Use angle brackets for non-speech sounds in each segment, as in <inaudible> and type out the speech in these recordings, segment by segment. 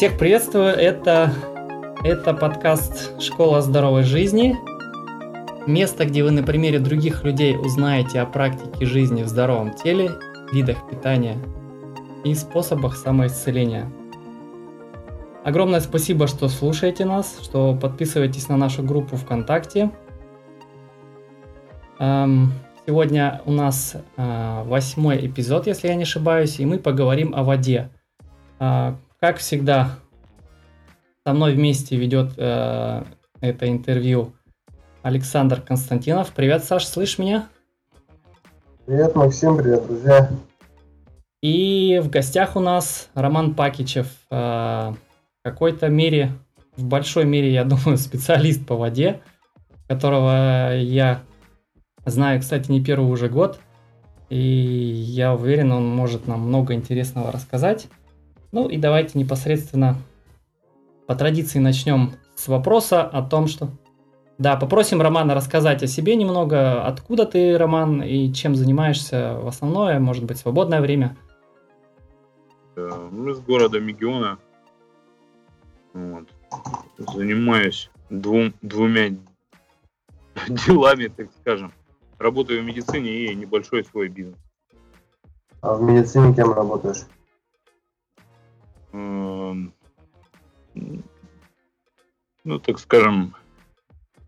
Всех приветствую, это, это подкаст «Школа здоровой жизни». Место, где вы на примере других людей узнаете о практике жизни в здоровом теле, видах питания и способах самоисцеления. Огромное спасибо, что слушаете нас, что подписываетесь на нашу группу ВКонтакте. Эм, сегодня у нас э, восьмой эпизод, если я не ошибаюсь, и мы поговорим о воде. Как всегда, со мной вместе ведет э, это интервью Александр Константинов. Привет, Саш, слышишь меня? Привет, Максим, привет, друзья. И в гостях у нас Роман Пакичев, э, в какой-то мере, в большой мере, я <laughs> думаю, специалист по воде, которого я знаю, кстати, не первый уже год. И я уверен, он может нам много интересного рассказать. Ну и давайте непосредственно по традиции начнем с вопроса о том, что... Да, попросим Романа рассказать о себе немного, откуда ты, Роман, и чем занимаешься в основное, может быть, свободное время. Мы из города Мегиона. Вот. Занимаюсь двум, двумя <laughs> делами, так скажем. Работаю в медицине и небольшой свой бизнес. А в медицине кем работаешь? Эм, ну, так скажем,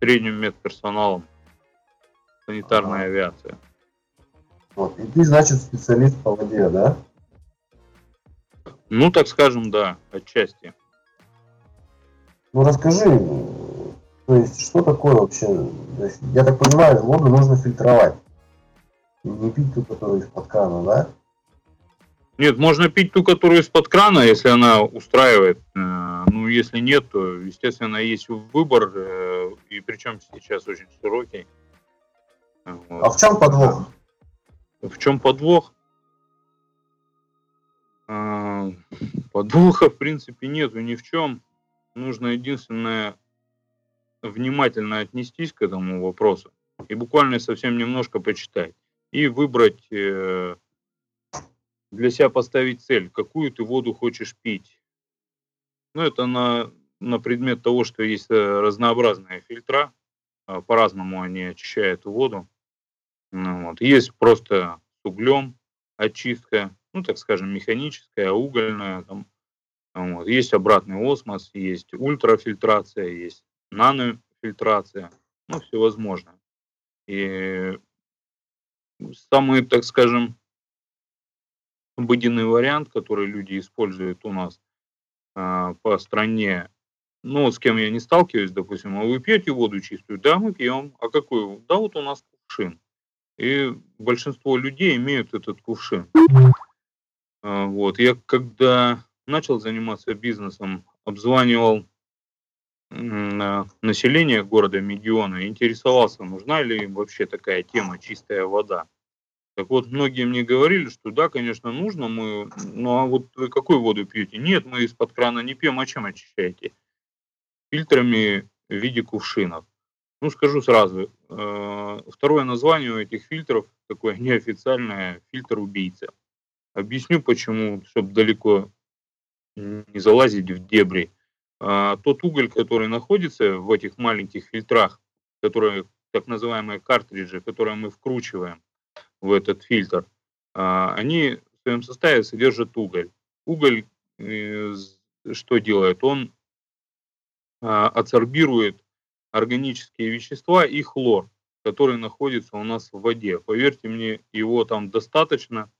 средним медперсоналом, санитарная ага. авиация. Вот, и ты, значит, специалист по воде, да? Ну, так скажем, да, отчасти. Ну, расскажи, то есть, что такое вообще? То есть, я так понимаю, воду нужно фильтровать. Не пить ту, которую из-под крана, да? Нет, можно пить ту, которую из-под крана, если она устраивает. Э, ну, если нет, то, естественно, есть выбор, э, и причем сейчас очень широкий. Вот. А в чем подвох? В чем подвох? А, подвоха, в принципе, нету ни в чем. Нужно единственное внимательно отнестись к этому вопросу и буквально совсем немножко почитать и выбрать э, для себя поставить цель, какую ты воду хочешь пить. Ну, это на, на предмет того, что есть э, разнообразные фильтра, а, по-разному они очищают воду. Ну, вот. Есть просто с углем очистка, ну, так скажем, механическая, угольная. Там. Вот. Есть обратный осмос, есть ультрафильтрация, есть нанофильтрация, ну, всевозможно. И самый, так скажем, обыденный вариант, который люди используют у нас а, по стране. Ну, с кем я не сталкиваюсь, допустим, а вы пьете воду чистую? Да, мы пьем. А какую? Да, вот у нас кувшин. И большинство людей имеют этот кувшин. А, вот. Я когда начал заниматься бизнесом, обзванивал население города Мегиона, интересовался, нужна ли им вообще такая тема чистая вода. Так вот, многие мне говорили, что да, конечно, нужно, мы, ну а вот вы какую воду пьете? Нет, мы из-под крана не пьем, а чем очищаете? Фильтрами в виде кувшинов. Ну, скажу сразу, э, второе название у этих фильтров, такое неофициальное, фильтр-убийца. Объясню почему, чтобы далеко не залазить в дебри. А, тот уголь, который находится в этих маленьких фильтрах, которые так называемые картриджи, которые мы вкручиваем, в этот фильтр, а, они в своем составе содержат уголь. Уголь э, что делает? Он а, адсорбирует органические вещества и хлор, который находится у нас в воде. Поверьте мне, его там достаточно,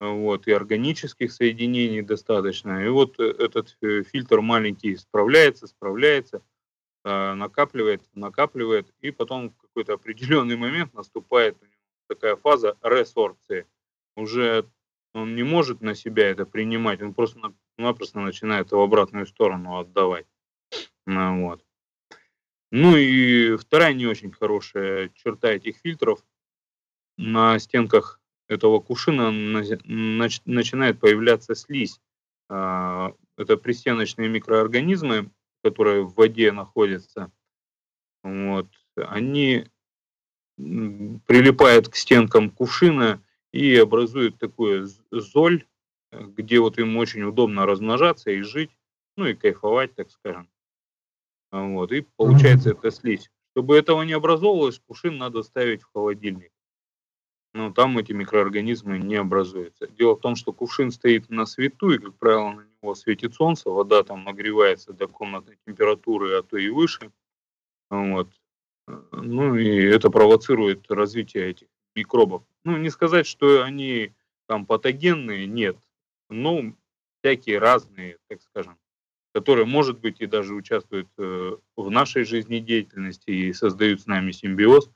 вот, и органических соединений достаточно. И вот э, этот э, фильтр маленький справляется, справляется, а, накапливает, накапливает, и потом в какой-то определенный момент наступает у такая фаза ресорции. Уже он не может на себя это принимать, он просто-напросто начинает в обратную сторону отдавать. Ну, вот. Ну и вторая не очень хорошая черта этих фильтров. На стенках этого кувшина начинает появляться слизь. А, это пристеночные микроорганизмы, которые в воде находятся. Вот. Они прилипает к стенкам кувшина и образует такое золь, где вот им очень удобно размножаться и жить. ну и кайфовать, так скажем. Вот, и получается это слизь. Чтобы этого не образовывалось, кувшин надо ставить в холодильник. Но там эти микроорганизмы не образуются. Дело в том, что кувшин стоит на свету, и, как правило, на него светит солнце, вода там нагревается до комнатной температуры, а то и выше. Вот. Ну и это провоцирует развитие этих микробов. Ну, не сказать, что они там патогенные, нет. Ну, всякие разные, так скажем которые, может быть, и даже участвуют э, в нашей жизнедеятельности и создают с нами симбиоз,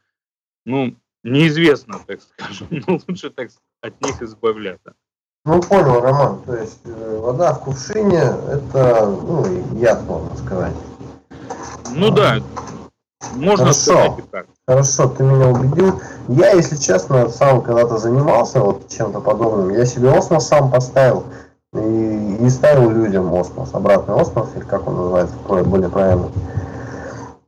ну, неизвестно, так скажем, <laughs> но лучше так от них избавляться. Ну, понял, Роман, то есть э, вода в кувшине, это, ну, яд, можно сказать. Ну да, можно Хорошо. сказать и так. Хорошо, ты меня убедил. Я, если честно, сам когда-то занимался вот чем-то подобным. Я себе осмос сам поставил и не ставил людям осмос, обратный осмос, или как он называется, более правильно.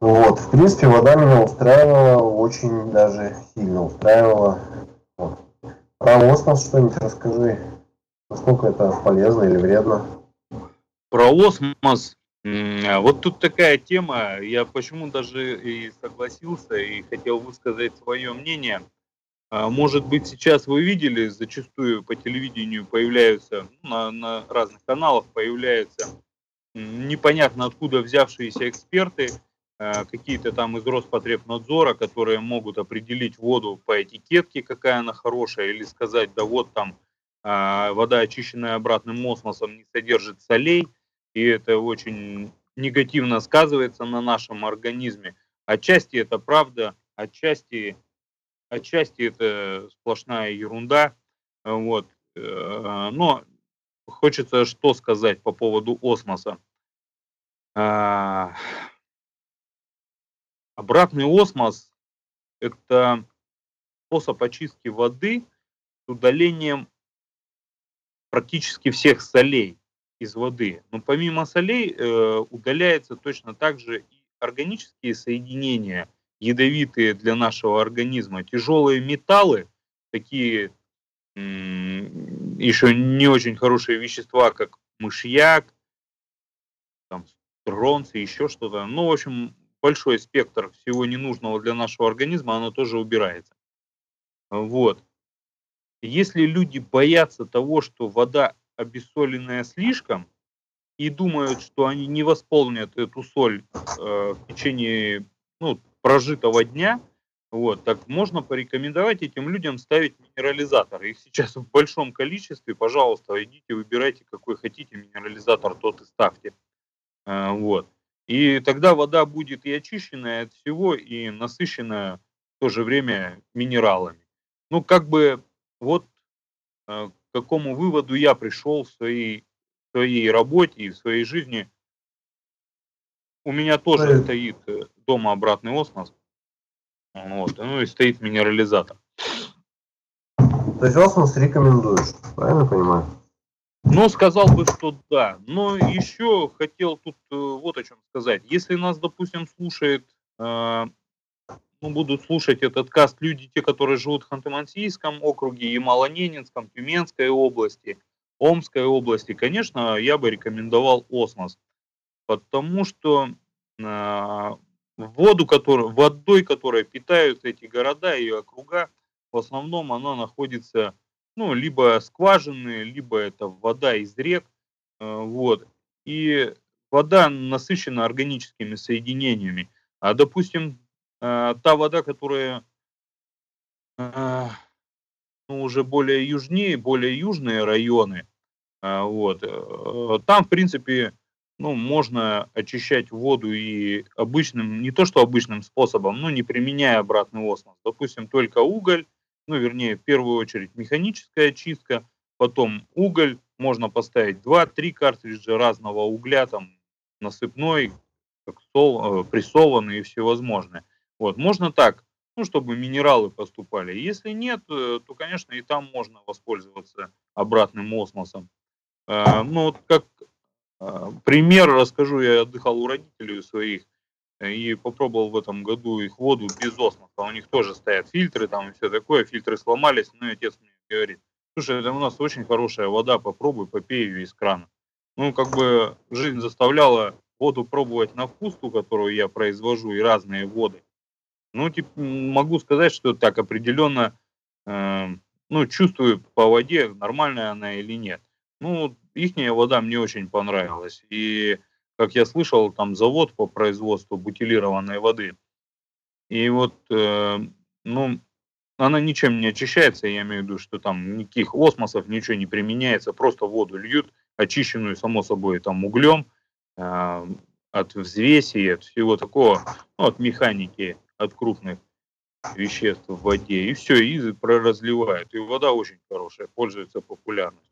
Вот, в принципе, вода меня устраивала, очень даже сильно устраивала. Вот. Про осмос что-нибудь расскажи, насколько это полезно или вредно. Про осмос, вот тут такая тема, я почему даже и согласился и хотел высказать свое мнение – а, может быть, сейчас вы видели, зачастую по телевидению появляются, ну, на, на разных каналах появляются непонятно откуда взявшиеся эксперты, а, какие-то там из Роспотребнадзора, которые могут определить воду по этикетке, какая она хорошая, или сказать, да вот там а, вода, очищенная обратным осмосом, не содержит солей, и это очень негативно сказывается на нашем организме. Отчасти это правда, отчасти отчасти это сплошная ерунда, вот, э, но хочется что сказать по поводу осмоса. А, обратный осмос – это способ очистки воды с удалением практически всех солей из воды. Но помимо солей э, удаляется точно так же и органические соединения – ядовитые для нашего организма. Тяжелые металлы, такие еще не очень хорошие вещества, как мышьяк, там, стронцы, еще что-то. Ну, в общем, большой спектр всего ненужного для нашего организма, оно тоже убирается. Вот. Если люди боятся того, что вода обессоленная слишком, и думают, что они не восполнят эту соль э, в течение ну, прожитого дня, вот, так можно порекомендовать этим людям ставить минерализатор. Их сейчас в большом количестве, пожалуйста, идите, выбирайте, какой хотите минерализатор, тот и ставьте. А, вот. И тогда вода будет и очищенная от всего, и насыщенная в то же время минералами. Ну, как бы вот а, к какому выводу я пришел в своей, в своей работе и в своей жизни. У меня тоже стоит э, дома обратный осмос. Вот, ну и стоит минерализатор. То есть осмос рекомендуешь, правильно понимаю? Ну, сказал бы, что да. Но еще хотел тут э, вот о чем сказать. Если нас, допустим, слушает, э, ну, будут слушать этот каст люди, те, которые живут в Ханты-Мансийском округе, Ямало-Ненецком, Тюменской области, Омской области, конечно, я бы рекомендовал осмос. Потому что э, воду, которую, водой, которой питаются эти города и округа, в основном она находится, ну, либо скважины, либо это вода из рек, э, вот. И вода насыщена органическими соединениями. А, допустим, э, та вода, которая э, ну, уже более южнее, более южные районы, вот, там, в принципе, ну, можно очищать воду и обычным, не то что обычным способом, но не применяя обратный осмос. Допустим, только уголь, ну, вернее, в первую очередь механическая очистка, потом уголь, можно поставить 2-3 картриджа разного угля, там, насыпной, э, прессованный и всевозможное. Вот, можно так, ну, чтобы минералы поступали. Если нет, э, то, конечно, и там можно воспользоваться обратным осмосом. Э, ну, вот как а, пример расскажу, я отдыхал у родителей своих э, и попробовал в этом году их воду без осмоса. У них тоже стоят фильтры там и все такое, фильтры сломались, но отец мне говорит, слушай, это у нас очень хорошая вода, попробуй, попей ее из крана. ну, как бы жизнь заставляла воду пробовать на вкус, ту, которую я произвожу, и разные воды. Ну, типа, могу сказать, что так определенно, э, ну, чувствую по воде, нормальная она или нет. Ну, ихняя вода мне очень понравилась. И, как я слышал, там завод по производству бутилированной воды. И вот, э, ну, она ничем не очищается, я имею в виду, что там никаких осмосов, ничего не применяется, просто воду льют, очищенную, само собой, там углем, э, от взвеси, от всего такого, ну, от механики, от крупных веществ в воде, и все, и проразливают. И вода очень хорошая, пользуется популярностью.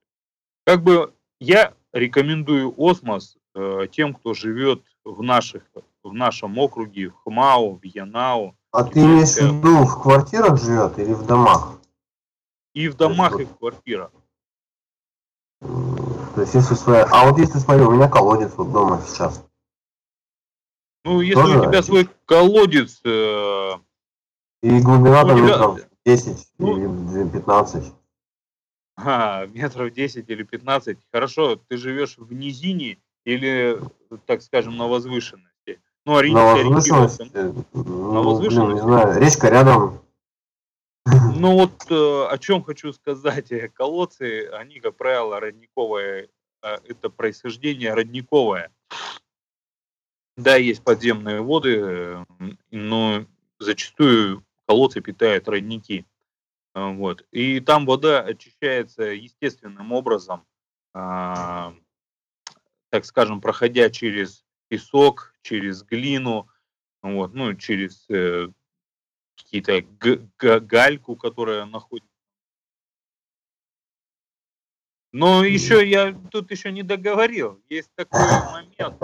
Как бы я рекомендую осмос э, тем, кто живет в, наших, в нашем округе, в Хмау, в Янау. А ты имеешь в виду в квартирах живет или в домах? И в домах, и в квартирах. То есть, если своя... А вот если смотри, у меня колодец вот дома сейчас. Ну, если Тоже у тебя свой колодец... Э... И глубина там тебя... метров 10 ну, или 15. А, метров 10 или 15. Хорошо, ты живешь в низине или, так скажем, на возвышенности? Ну, ори... на возвышенности. Ну, на возвышенности. Блин, не знаю, речка рядом. Ну вот э, о чем хочу сказать. Колодцы, они, как правило, родниковые. Э, это происхождение родниковое. Да, есть подземные воды, но зачастую колодцы питают родники. А, вот. И там вода очищается естественным образом, а, так скажем, проходя через песок, через глину, вот, ну, через э, какие-то гальку, которая находится. Но еще я тут еще не договорил. Есть такой момент,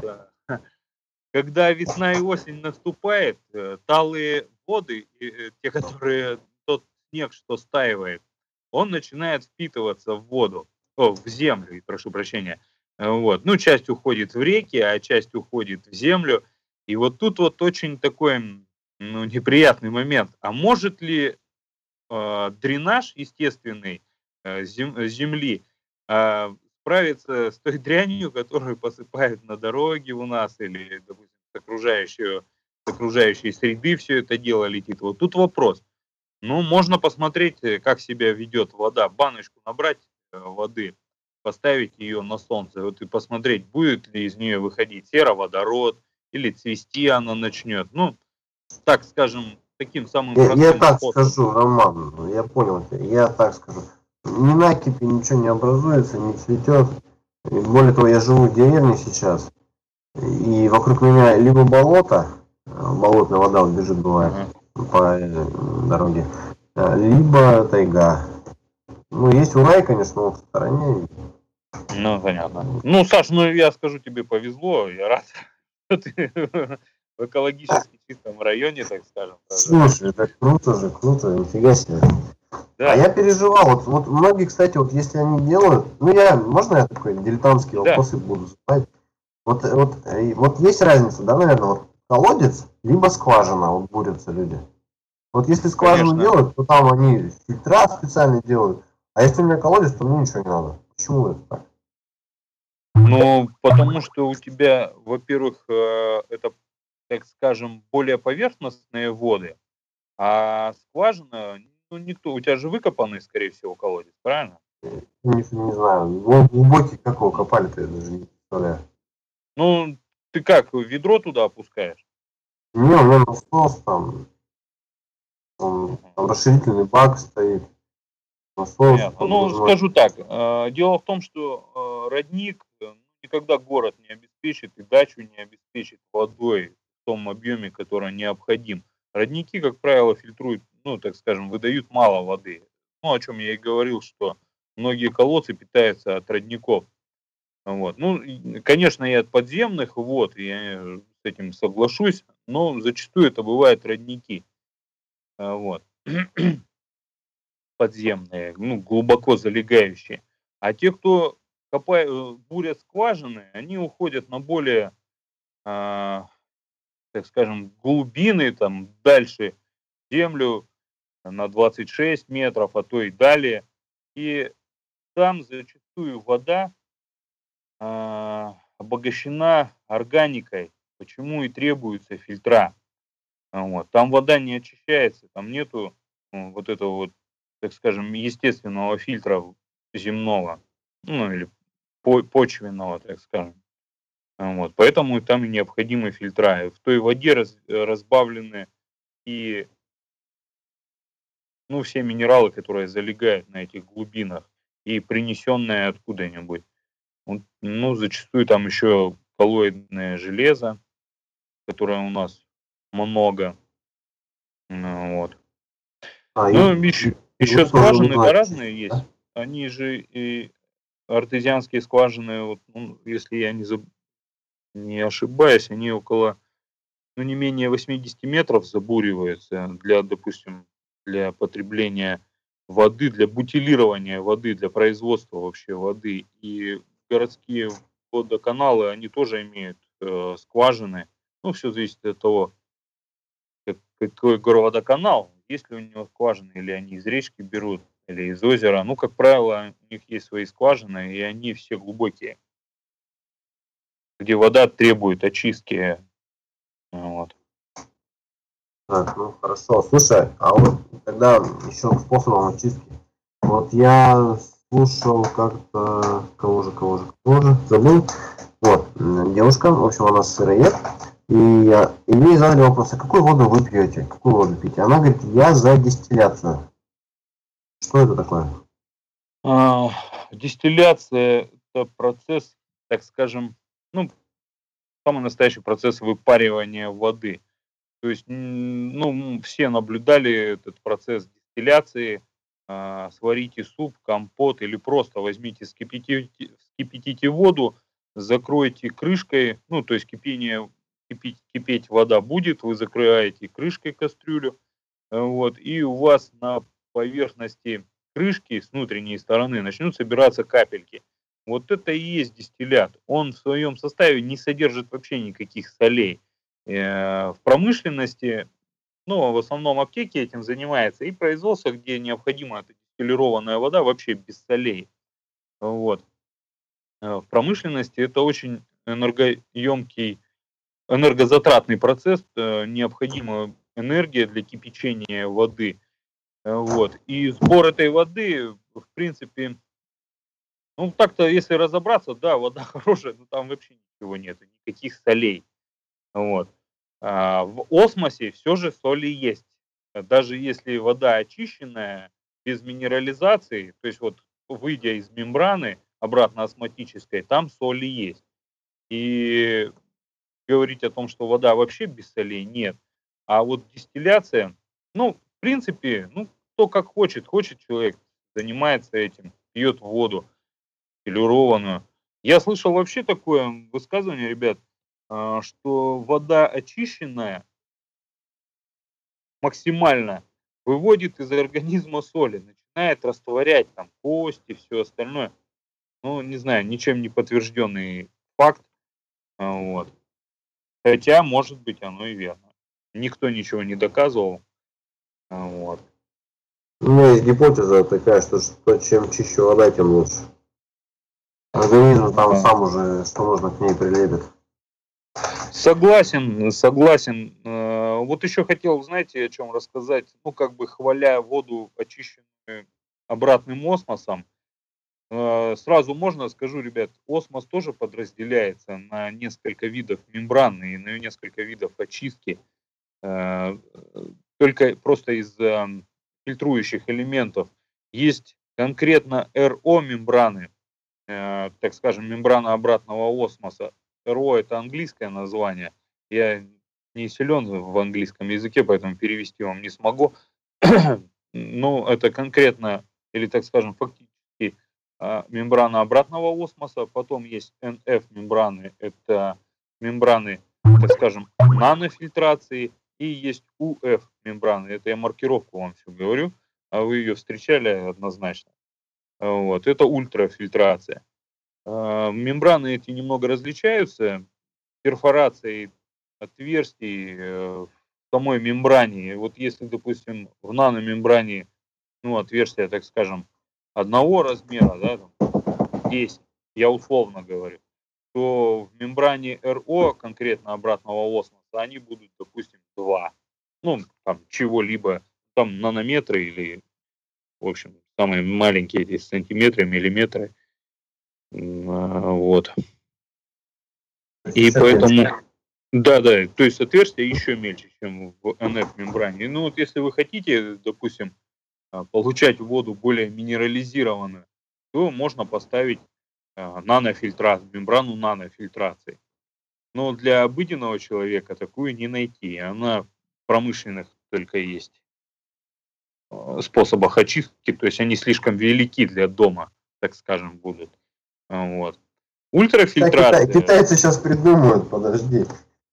когда весна и осень наступает, э, талые воды, э, те, <laughs> которые снег, что стаивает, он начинает впитываться в воду, о, в землю, прошу прощения. Э, вот. Ну, часть уходит в реки, а часть уходит в землю. И вот тут вот очень такой ну, неприятный момент. А может ли э, дренаж естественный э, зем, земли э, справиться с той <laughs> дрянью, которую посыпают на дороге у нас или, допустим, с, окружающей, с окружающей среды все это дело летит? Вот тут вопрос – ну, можно посмотреть, э, как себя ведет вода. Баночку набрать э, воды, поставить ее на солнце, вот и посмотреть, будет ли из нее выходить сероводород, или цвести она начнет. Ну, так скажем, таким самым я, я так способом. скажу, Роман, я понял я так скажу. Ни накипи ничего не образуется, не цветет. И более того, я живу в деревне сейчас, и вокруг меня либо болото, э, болотная вода вот бежит бывает, по э, дороге, э, либо тайга. Ну, есть Урай, конечно, но в стороне. Ну, понятно. Ну, Саш, ну я скажу, тебе повезло, я рад, что ты в экологически чистом районе, так скажем. Слушай, это круто же, круто, нифига себе. Да. А я переживал, вот, вот многие, кстати, вот если они делают, ну я, можно я такой дилетантский да. вопросы буду задавать? Вот, вот, э, вот есть разница, да, наверное, вот колодец, либо скважина, вот бурятся люди. Вот если скважину Конечно. делают, то там они фильтра специально делают. А если у меня колодец, то мне ничего не надо. Почему это так? Ну, потому что у тебя, во-первых, э, это, так скажем, более поверхностные воды, а скважина, ну, никто, у тебя же выкопанный, скорее всего, колодец, правильно? Не, не знаю, глубокий как его копали-то, я даже не представляю. Ну, ты как, ведро туда опускаешь? Не, у меня насос там, там, там расширительный бак стоит. Насос, ну, скажу так, э, дело в том, что э, родник э, никогда город не обеспечит и дачу не обеспечит водой в том объеме, который необходим. Родники, как правило, фильтруют, ну, так скажем, выдают мало воды. Ну, о чем я и говорил, что многие колодцы питаются от родников. Вот. Ну, конечно, и от подземных вод, я с этим соглашусь, но зачастую это бывают родники. А, вот. Подземные, ну, глубоко залегающие. А те, кто копают, э, бурят скважины, они уходят на более, а, так скажем, глубины, там, дальше землю на 26 метров, а то и далее. И там зачастую вода э, обогащена органикой, почему и требуются фильтра. Вот. Там вода не очищается, там нету ну, вот этого вот, так скажем, естественного фильтра земного, ну или почвенного, так скажем. Вот. Поэтому там необходимы фильтра. В той воде раз, разбавлены и ну, все минералы, которые залегают на этих глубинах и принесенные откуда-нибудь. Ну, зачастую там еще коллоидное железо, которое у нас много. Ну, вот. А, ну, и, еще, еще скважины разные есть. Они же и артезианские скважины, вот, ну, если я не, заб... не ошибаюсь, они около, ну, не менее 80 метров забуриваются для, допустим, для потребления воды, для бутилирования воды, для производства вообще воды. И городские водоканалы, они тоже имеют э, скважины. Ну, все зависит от того, как, какой городоканал, есть ли у него скважины, или они из речки берут, или из озера. Ну, как правило, у них есть свои скважины, и они все глубокие, где вода требует очистки. Так, ну хорошо. Слушай, а вот тогда еще к способам очистки. Вот я слушал как-то кого же, кого же, кого же, забыл. Вот, девушка, в общем, она сыроед. И, я, и мне задали вопрос, а какую воду вы пьете? Какую воду пьете? Она говорит, я за дистилляцию. Что это такое? А, дистилляция – это процесс, так скажем, ну, самый настоящий процесс выпаривания воды. То есть, ну, все наблюдали этот процесс дистилляции. А, сварите суп, компот или просто возьмите, вскипятите, вскипятите воду, закройте крышкой, ну, то есть кипение, кипеть, кипеть вода будет, вы закрываете крышкой кастрюлю, э, вот, и у вас на поверхности крышки с внутренней стороны начнут собираться капельки. Вот это и есть дистиллят. Он в своем составе не содержит вообще никаких солей. Э, в промышленности, ну, в основном аптеки этим занимается, и производство, где необходима эта дистиллированная вода вообще без солей. Вот. Э, в промышленности это очень энергоемкий, энергозатратный процесс, э, необходима энергия для кипячения воды. Вот. И сбор этой воды, в принципе, ну так-то, если разобраться, да, вода <laughs> хорошая, но там вообще ничего нет, никаких солей. Вот. А, в осмосе все же соли есть. Даже если вода очищенная, без минерализации, то есть вот выйдя из мембраны обратно осмотической, там соли есть. И говорить о том, что вода вообще без солей, нет. А вот дистилляция, ну, в принципе, ну, кто как хочет. Хочет человек, занимается этим, пьет воду филированную. Я слышал вообще такое высказывание, ребят, что вода очищенная максимально выводит из организма соли, начинает растворять там кости, все остальное. Ну, не знаю, ничем не подтвержденный факт. А, вот. Хотя, может быть, оно и верно. Никто ничего не доказывал. А, вот. У меня есть гипотеза такая, что, что чем чище вода, тем лучше. Организм там сам уже, что нужно к ней прилепит. Согласен, согласен. Э, вот еще хотел, знаете, о чем рассказать. Ну, как бы хваля воду, очищенную обратным осмосом. Э, сразу можно скажу, ребят, осмос тоже подразделяется на несколько видов мембраны и на несколько видов очистки. Э, только просто из фильтрующих элементов. Есть конкретно РО мембраны, так скажем, мембрана обратного осмоса, РО это английское название. Я не силен в английском языке, поэтому перевести вам не смогу. <clears throat> ну, это конкретно, или так скажем, фактически а, мембрана обратного осмоса. Потом есть NF-мембраны, это мембраны, так скажем, нанофильтрации. И есть UF-мембраны, это я маркировку вам все говорю, а вы ее встречали однозначно. Вот, это ультрафильтрация. А, мембраны эти немного различаются перфорацией отверстий э, в самой мембране. Вот если, допустим, в наномембране, ну, отверстие, так скажем, одного размера, да, там, 10, я условно говорю, то в мембране РО, конкретно обратного осмоса, они будут, допустим, 2. Ну, там, чего-либо, там нанометры или, в общем, самые маленькие эти сантиметры, миллиметры. А, вот. И поэтому... Да, да, то есть отверстие еще мельче, чем в NF-мембране. Ну вот если вы хотите, допустим, а, получать воду более минерализированную, то можно поставить а, нанофильтрат, мембрану нанофильтрации. Но для обыденного человека такую не найти. Она в промышленных только есть способах очистки, то есть они слишком велики для дома, так скажем, будут. Вот. Ультрафильтрация. Китай, китайцы сейчас придумают, подожди.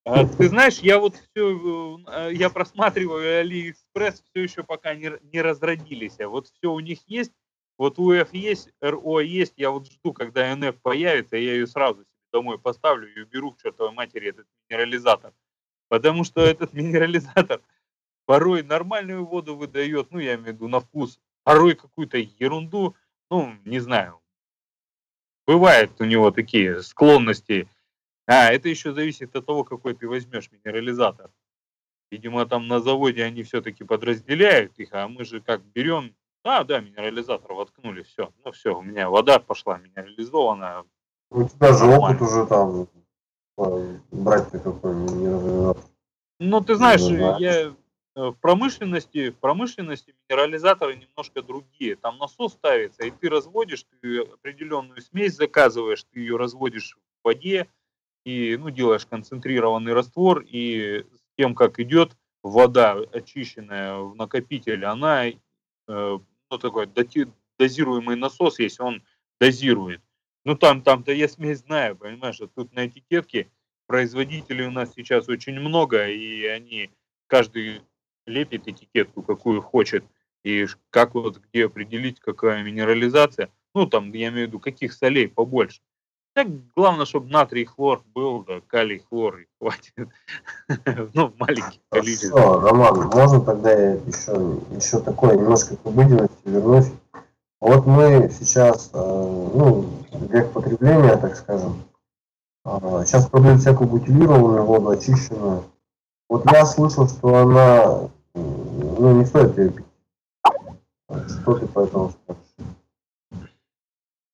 А, ты знаешь, я вот все, э, я просматриваю Алиэкспресс, все еще пока не, не разродились. А вот все у них есть, вот УФ есть, РО есть, я вот жду, когда НФ появится, я ее сразу себе домой поставлю и уберу к чертовой матери этот минерализатор. Потому что этот минерализатор порой нормальную воду выдает, ну, я имею в виду на вкус, порой какую-то ерунду, ну, не знаю. Бывают у него такие склонности а, это еще зависит от того, какой ты возьмешь минерализатор. Видимо, там на заводе они все-таки подразделяют их, а мы же как берем, а, да, минерализатор воткнули, все, ну все, у меня вода пошла минерализованная. У тебя же опыт уже там э, брать-то какой минерализатор. Ну, ты знаешь, я в промышленности, в промышленности минерализаторы немножко другие. Там насос ставится, и ты разводишь, ты определенную смесь заказываешь, ты ее разводишь в воде, и ну, делаешь концентрированный раствор, и с тем, как идет вода, очищенная в накопитель, она, э, ну, такой дозируемый насос есть, он дозирует. Ну, там, там-то я смесь знаю, понимаешь, а тут на этикетке производителей у нас сейчас очень много, и они, каждый лепит этикетку, какую хочет, и как вот, где определить, какая минерализация, ну, там, я имею в виду, каких солей побольше. Так главное, чтобы натрий хлор был, да, калий хлор и хватит. <laughs> ну, в маленьких количествах. Хорошо, Роман, можно тогда я еще, еще такое немножко к обыденности вернусь. Вот мы сейчас, э, ну, век потребления, так скажем, э, сейчас продают всякую бутилированную воду, очищенную. Вот я слышал, что она, ну, не стоит ее пить. Что ты по этому скажешь?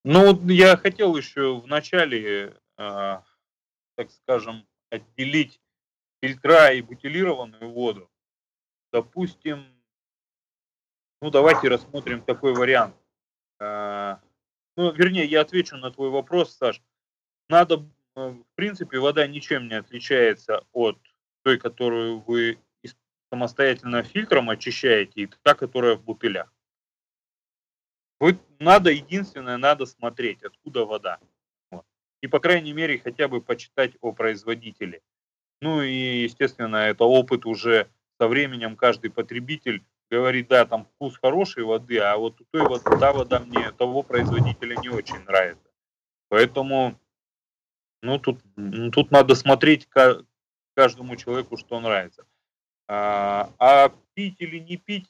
Ну, я хотел еще в начале, э, так скажем, отделить фильтра и бутилированную воду. Допустим, ну давайте рассмотрим такой вариант. Э, ну, вернее, я отвечу на твой вопрос, Саш. Надо, э, в принципе, вода ничем не отличается от той, которую вы самостоятельно фильтром очищаете, и та, которая в бутылях. Вот надо, единственное, надо смотреть, откуда вода. Вот. И, по крайней мере, хотя бы почитать о производителе. Ну и, естественно, это опыт уже со временем каждый потребитель говорит, да, там вкус хорошей воды, а вот у той воды, та вода мне того производителя не очень нравится. Поэтому, ну, тут, ну, тут надо смотреть каждому человеку, что нравится. А, а пить или не пить,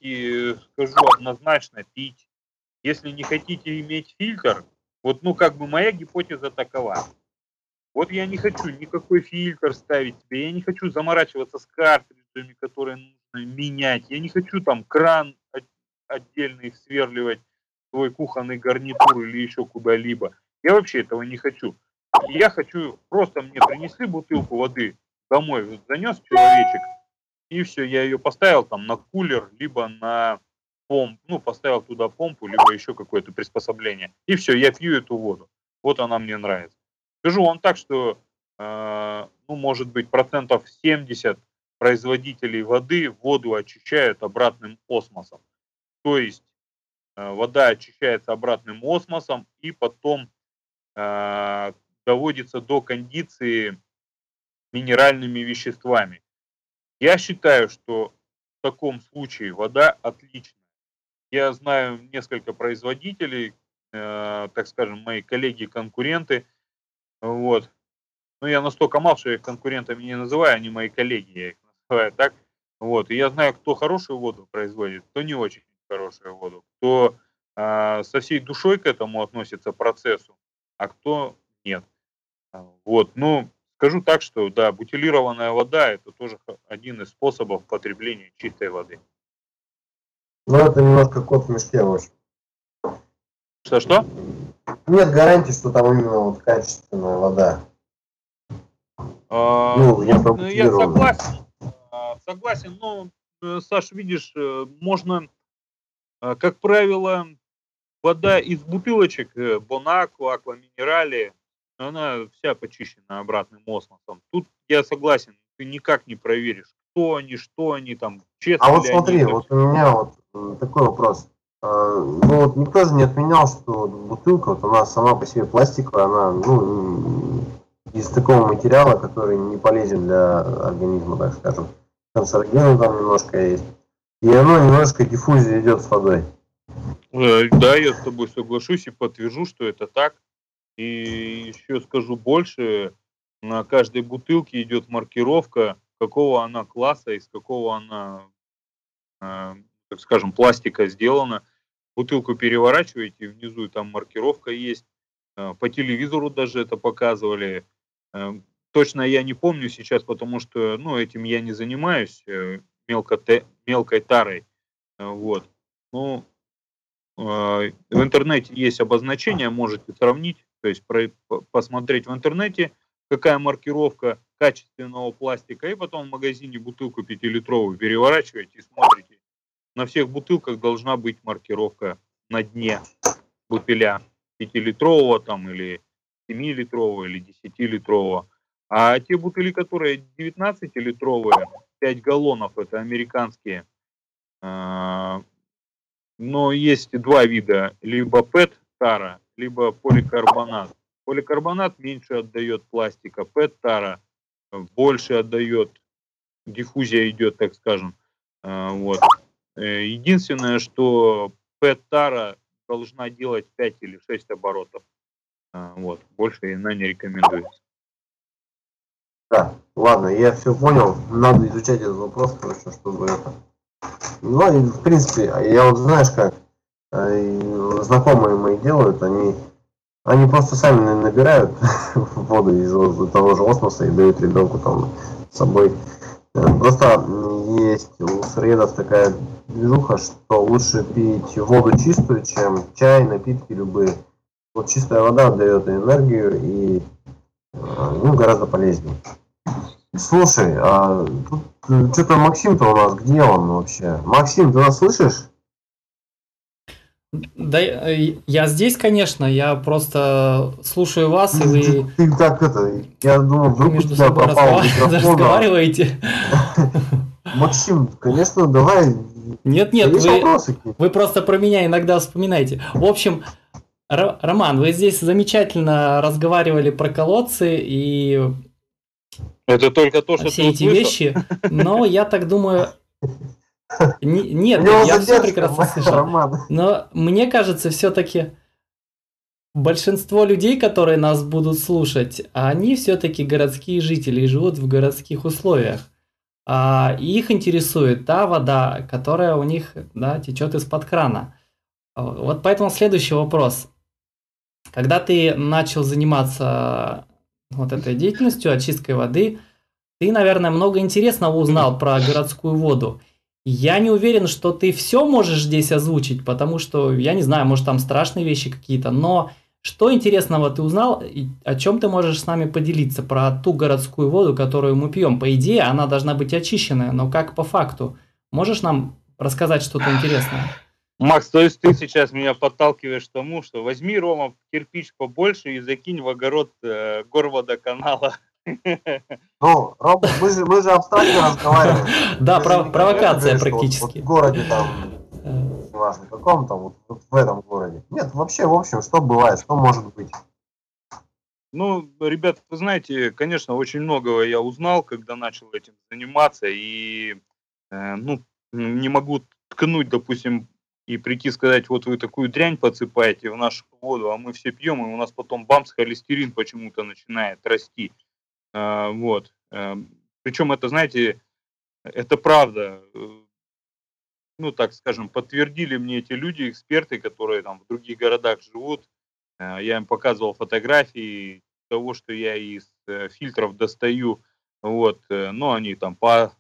скажу однозначно, пить. Если не хотите иметь фильтр, вот, ну, как бы моя гипотеза такова. Вот я не хочу никакой фильтр ставить себе, я не хочу заморачиваться с картриджами, которые нужно менять, я не хочу там кран отдельный сверливать свой кухонный гарнитур или еще куда-либо. Я вообще этого не хочу. Я хочу, просто мне принесли бутылку воды домой, занес человечек, и все, я ее поставил там на кулер, либо на помп, ну, поставил туда помпу, либо еще какое-то приспособление. И все, я пью эту воду. Вот она мне нравится. Скажу вам так, что, э, ну, может быть, процентов 70 производителей воды воду очищают обратным осмосом. То есть э, вода очищается обратным осмосом и потом э, доводится до кондиции минеральными веществами. Я считаю, что в таком случае вода отличная. Я знаю несколько производителей, э, так скажем, мои коллеги-конкуренты. Вот. Ну, я настолько мал, что я их конкурентами не называю, они мои коллеги, я их называю так. Вот. И я знаю, кто хорошую воду производит, кто не очень хорошую воду, кто э, со всей душой к этому относится процессу, а кто нет. Вот, ну, скажу так, что, да, бутилированная вода – это тоже один из способов потребления чистой воды. Ну, это немножко кот в мешке, в общем. Что-что? Нет гарантии, что там именно вот качественная вода. А, ну, я, ну, я согласен. А, согласен, но, э, Саш, видишь, э, можно, э, как правило, вода из бутылочек Бонаква, Аква Минерали, она вся почищена обратным осмосом. Тут я согласен, ты никак не проверишь, кто они, что они там, честно А вот смотри, они, вот у меня вот такой вопрос. А, ну вот никто же не отменял, что бутылка, вот она сама по себе пластиковая, она ну, из такого материала, который не полезен для организма, так скажем. Канцерогены там немножко есть. И оно немножко диффузия идет с водой. Э, да, я с тобой соглашусь и подтвержу, что это так. И еще скажу больше, на каждой бутылке идет маркировка, какого она класса, из какого она, э, так скажем, пластика сделана. Бутылку переворачиваете, внизу там маркировка есть. Э, по телевизору даже это показывали. Э, точно я не помню сейчас, потому что ну, этим я не занимаюсь мелко мелкой тарой. Вот. Ну, в интернете есть обозначение, можете сравнить то есть про, посмотреть в интернете, какая маркировка качественного пластика, и потом в магазине бутылку 5-литровую переворачиваете и смотрите. На всех бутылках должна быть маркировка на дне бутыля 5-литрового там или 7-литрового или 10-литрового. А те бутыли, которые 19-литровые, 5 галлонов, это американские. А, но есть два вида, либо PET тара, либо поликарбонат. Поликарбонат меньше отдает пластика, ПЭТ-тара больше отдает, диффузия идет, так скажем. А, вот. Э, единственное, что ПЭТ-тара должна делать 5 или 6 оборотов. А, вот. Больше она не рекомендуется. Да, ладно, я все понял. Надо изучать этот вопрос, короче, чтобы это... Ну, в принципе, я вот знаешь как, Э, знакомые мои делают, они, они просто сами набирают <laughs> воду из того же осмоса и дают ребенку там с собой. Э, просто есть у средов такая движуха, что лучше пить воду чистую, чем чай, напитки любые. Вот чистая вода дает энергию и э, ну, гораздо полезнее. Слушай, а тут что-то Максим-то у нас, где он вообще? Максим, ты нас слышишь? Да, э, я здесь, конечно, я просто слушаю вас, и вы... Ты, ты так это, я думал, вдруг между собой разговар... разговариваете. <laughs> Максим, конечно, давай. Нет, нет, вы, вы просто про меня иногда вспоминаете. В общем, Роман, вы здесь замечательно разговаривали про колодцы и это только то, что все эти слышал. вещи, но я так думаю, <laughs> нет, я все прекрасно слышал. Но мне кажется, все-таки большинство людей, которые нас будут слушать, они все-таки городские жители и живут в городских условиях. А, их интересует та вода, которая у них да, течет из-под крана. Вот поэтому следующий вопрос. Когда ты начал заниматься вот этой деятельностью, очисткой воды, ты, наверное, много интересного узнал про городскую воду. Я не уверен, что ты все можешь здесь озвучить, потому что, я не знаю, может там страшные вещи какие-то, но что интересного ты узнал, и о чем ты можешь с нами поделиться про ту городскую воду, которую мы пьем? По идее, она должна быть очищенная, но как по факту? Можешь нам рассказать что-то интересное? Макс, то есть ты сейчас меня подталкиваешь к тому, что возьми, Рома, кирпич побольше и закинь в огород э, горводоканала. Ну, Роб, мы же, мы же абстрактно разговариваем. Да, провокация практически. в городе там, неважно каком там, вот, в этом городе. Нет, вообще, в общем, что бывает, что может быть? Ну, ребята, вы знаете, конечно, очень многого я узнал, когда начал этим заниматься, и, э, ну, не могу ткнуть, допустим, и прийти сказать, вот вы такую дрянь подсыпаете в нашу воду, а мы все пьем, и у нас потом бамс, холестерин почему-то начинает расти. А, вот. Эм, Причем это, знаете, это правда. Э, ну, так скажем, подтвердили мне эти люди, эксперты, которые там в других городах живут. Э, я им показывал фотографии, того, что я из э, фильтров достаю, вот, э, ну, они там по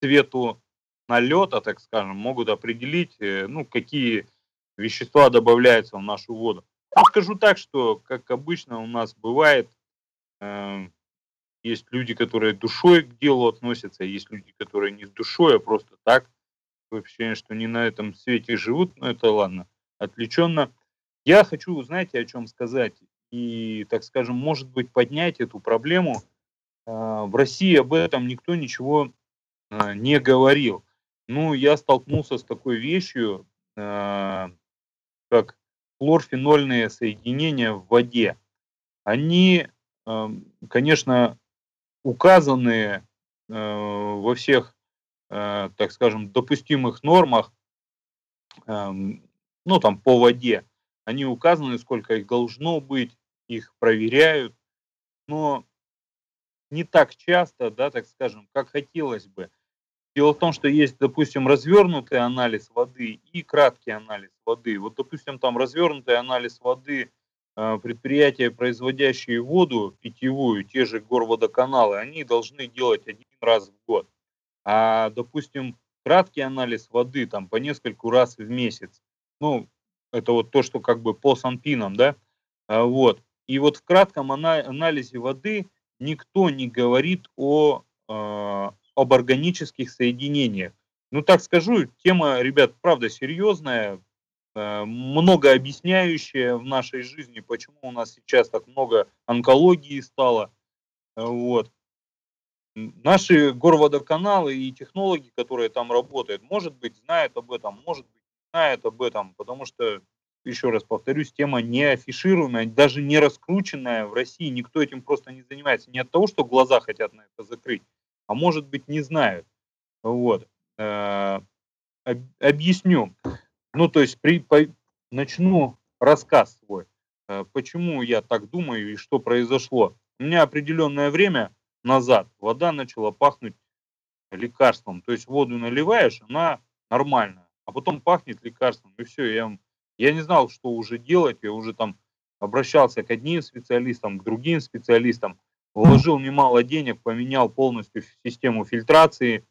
цвету налета, так скажем, могут определить, э, ну, какие вещества добавляются в нашу воду. Ну, скажу так, что, как обычно у нас бывает, э, есть люди, которые душой к делу относятся, есть люди, которые не с душой, а просто так. Вообще, что не на этом свете живут, но это ладно, отвлеченно. Я хочу, знаете, о чем сказать? И, так скажем, может быть, поднять эту проблему. Э, в России об этом никто ничего э, не говорил. Ну, я столкнулся с такой вещью, как хлорфенольные соединения в воде. Они, конечно, указаны э, во всех, э, так скажем, допустимых нормах, эм, ну, там, по воде. Они указаны, сколько их должно быть, их проверяют, но не так часто, да, так скажем, как хотелось бы. Дело в том, что есть, допустим, развернутый анализ воды и краткий анализ воды. Вот, допустим, там развернутый анализ воды предприятия, производящие воду питьевую, те же горводоканалы, они должны делать один раз в год. А, допустим, краткий анализ воды там по нескольку раз в месяц. Ну, это вот то, что как бы по санпинам, да, а, вот. И вот в кратком анализе воды никто не говорит о э, об органических соединениях. Ну, так скажу, тема, ребят, правда серьезная, много объясняющая в нашей жизни, почему у нас сейчас так много онкологии стало. Вот. Наши горводоканалы и технологи, которые там работают, может быть, знают об этом, может быть, знают об этом, потому что, еще раз повторюсь, тема не афишируемая, даже не раскрученная в России, никто этим просто не занимается. Не от того, что глаза хотят на это закрыть, а может быть не знают. Вот. Э, объясню. Ну, то есть при, по, начну рассказ свой. Э, почему я так думаю и что произошло. У меня определенное время назад вода начала пахнуть лекарством. То есть воду наливаешь, она нормальная, а потом пахнет лекарством. И все, я, я не знал, что уже делать. Я уже там обращался к одним специалистам, к другим специалистам вложил немало денег, поменял полностью систему фильтрации,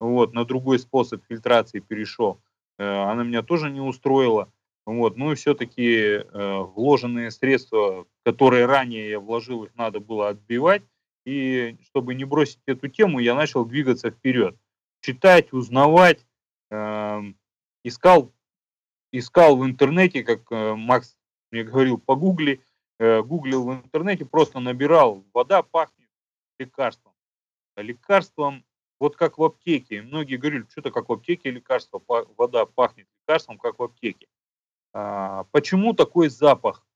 вот, на другой способ фильтрации перешел. Э, она меня тоже не устроила. Вот, ну и все-таки э, вложенные средства, которые ранее я вложил, их надо было отбивать. И чтобы не бросить эту тему, я начал двигаться вперед. Читать, узнавать, э, искал, искал в интернете, как э, Макс мне говорил, погугли, Э, гуглил в интернете, просто набирал, вода пахнет лекарством. Лекарством, вот как в аптеке. Многие говорили, что-то как в аптеке лекарство, вода пахнет лекарством, как в аптеке. А, почему такой запах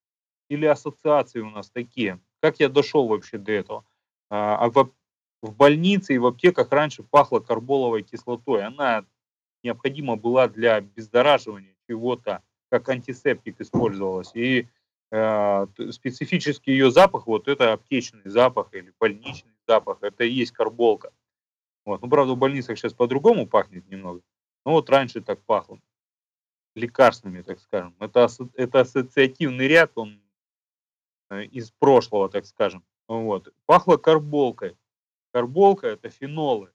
или ассоциации у нас такие? Как я дошел вообще до этого? А, а в, в больнице и в аптеках раньше пахло карболовой кислотой. Она необходима была для обездораживания чего-то, как антисептик использовалась. И Э, специфический ее запах, вот это аптечный запах или больничный запах, это и есть карболка. Вот. Ну, правда, в больницах сейчас по-другому пахнет немного. Но вот раньше так пахло. Лекарственными, так скажем. Это, это ассоциативный ряд, он э, из прошлого, так скажем. Вот. Пахло карболкой. Карболка – это фенолы.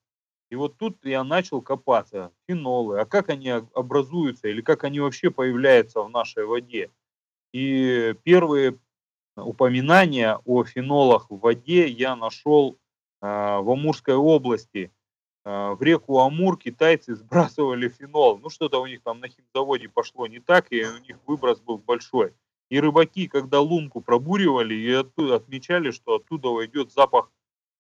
И вот тут я начал копаться. Фенолы. А как они образуются или как они вообще появляются в нашей воде? И первые упоминания о фенолах в воде я нашел а, в Амурской области. А, в реку Амур китайцы сбрасывали фенол. Ну, что-то у них там на химзаводе пошло не так, и у них выброс был большой. И рыбаки, когда лунку пробуривали, и оттуда отмечали, что оттуда идет запах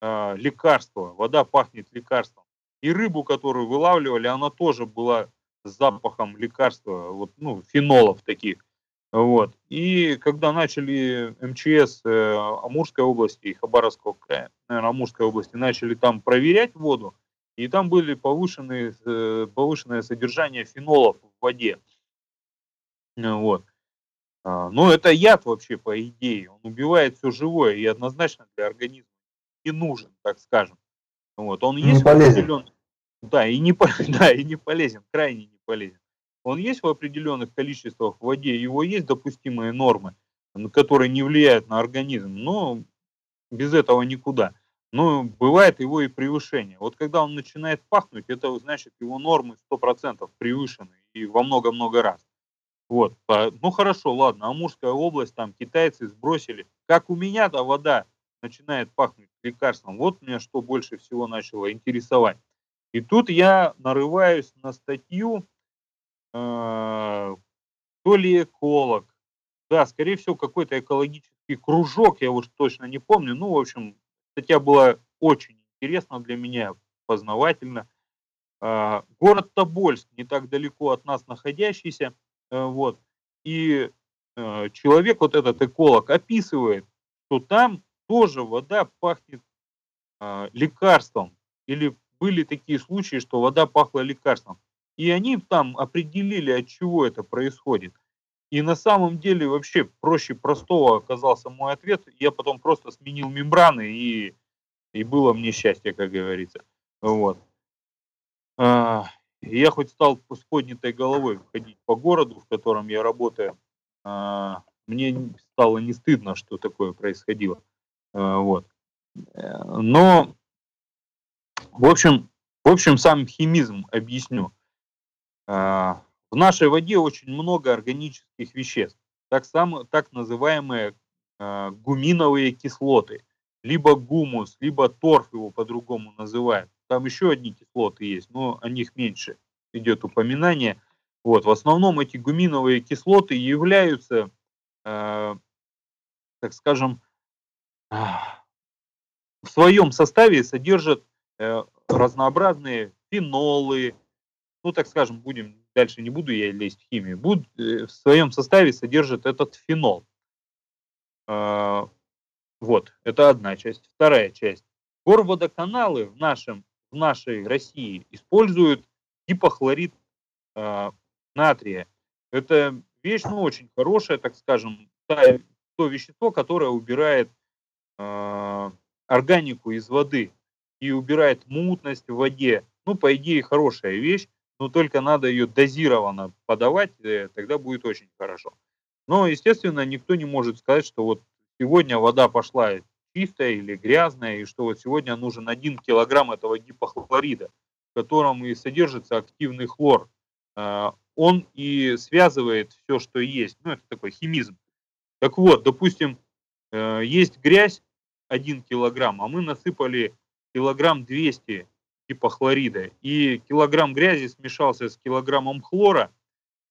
э, лекарства, вода пахнет лекарством. И рыбу, которую вылавливали, она тоже была с запахом лекарства, вот, ну, фенолов таких. Вот. И когда начали МЧС э, Амурской области и Хабаровского края, наверное, Амурской области, начали там проверять воду, и там были повышенные, э, повышенное содержание фенолов в воде. Вот. А, но это яд вообще, по идее. Он убивает все живое и однозначно для организма не нужен, так скажем. Вот. Он есть не полезен. Да, и не, <laughs> да, и не полезен, крайне не полезен он есть в определенных количествах в воде, его есть допустимые нормы, которые не влияют на организм, но без этого никуда. Но бывает его и превышение. Вот когда он начинает пахнуть, это значит его нормы 100% превышены и во много-много раз. Вот, ну хорошо, ладно, Амурская область, там китайцы сбросили. Как у меня-то вода начинает пахнуть лекарством, вот меня что больше всего начало интересовать. И тут я нарываюсь на статью, э, то ли эколог, да, скорее всего, какой-то экологический кружок, я уж точно не помню. Ну, в общем, статья была очень интересна для меня, познавательно. Э, город Тобольск, не так далеко от нас находящийся, Э, вот. И э, человек, вот этот эколог, описывает, что там тоже вода пахнет э, лекарством. Или были такие случаи, что вода пахла лекарством. И они там определили, от чего это происходит. И на самом деле вообще проще простого оказался мой ответ. Я потом просто сменил мембраны и, и было мне счастье, как говорится. Вот. А, я хоть стал с поднятой головой ходить по городу, в котором я работаю, а, мне стало не стыдно, что такое происходило. А, вот. Но, в общем, в общем, сам химизм объясню. В нашей воде очень много органических веществ, так, сам, так называемые гуминовые кислоты, либо гумус, либо торф его по-другому называют. Там еще одни кислоты есть, но о них меньше идет упоминание. Вот, в основном эти гуминовые кислоты являются, э, так скажем, э, в своем составе содержат э, разнообразные фенолы, ну, так скажем, будем, дальше не буду я лезть в химию, буд, э, в своем составе содержит этот фенол. Э, вот, это одна часть. Вторая часть. Горводоканалы в нашем в нашей России используют гипохлорид э, натрия. Это вещь, ну, очень хорошая, так скажем, та, то вещество, которое убирает э, органику из воды и убирает мутность в воде. Ну, по идее, хорошая вещь, но только надо ее дозированно подавать, э, тогда будет очень хорошо. Но, естественно, никто не может сказать, что вот сегодня вода пошла чистая или грязная, и что вот сегодня нужен один килограмм этого гипохлорида, в котором и содержится активный хлор. А, он и связывает все, что есть. Ну, это такой химизм. Так вот, допустим, э, есть грязь 1 килограмм, а мы насыпали килограмм 200 гипохлорида, и килограмм грязи смешался с килограммом хлора,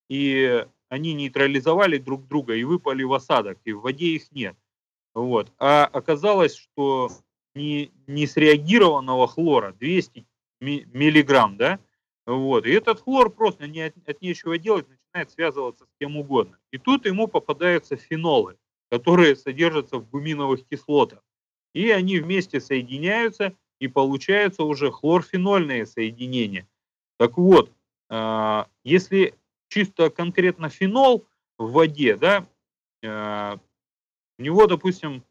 и они нейтрализовали друг друга и выпали в осадок, и в воде их нет. Вот. А оказалось, что не, не среагированного хлора 200 миллиграмм, да, вот, и этот хлор просто не от, от нечего делать начинает связываться с кем угодно. И тут ему попадаются фенолы, которые содержатся в гуминовых кислотах. И они вместе соединяются, и получаются уже хлорфенольные соединения. Так вот, а, если чисто конкретно фенол в воде, да, а, у него, допустим,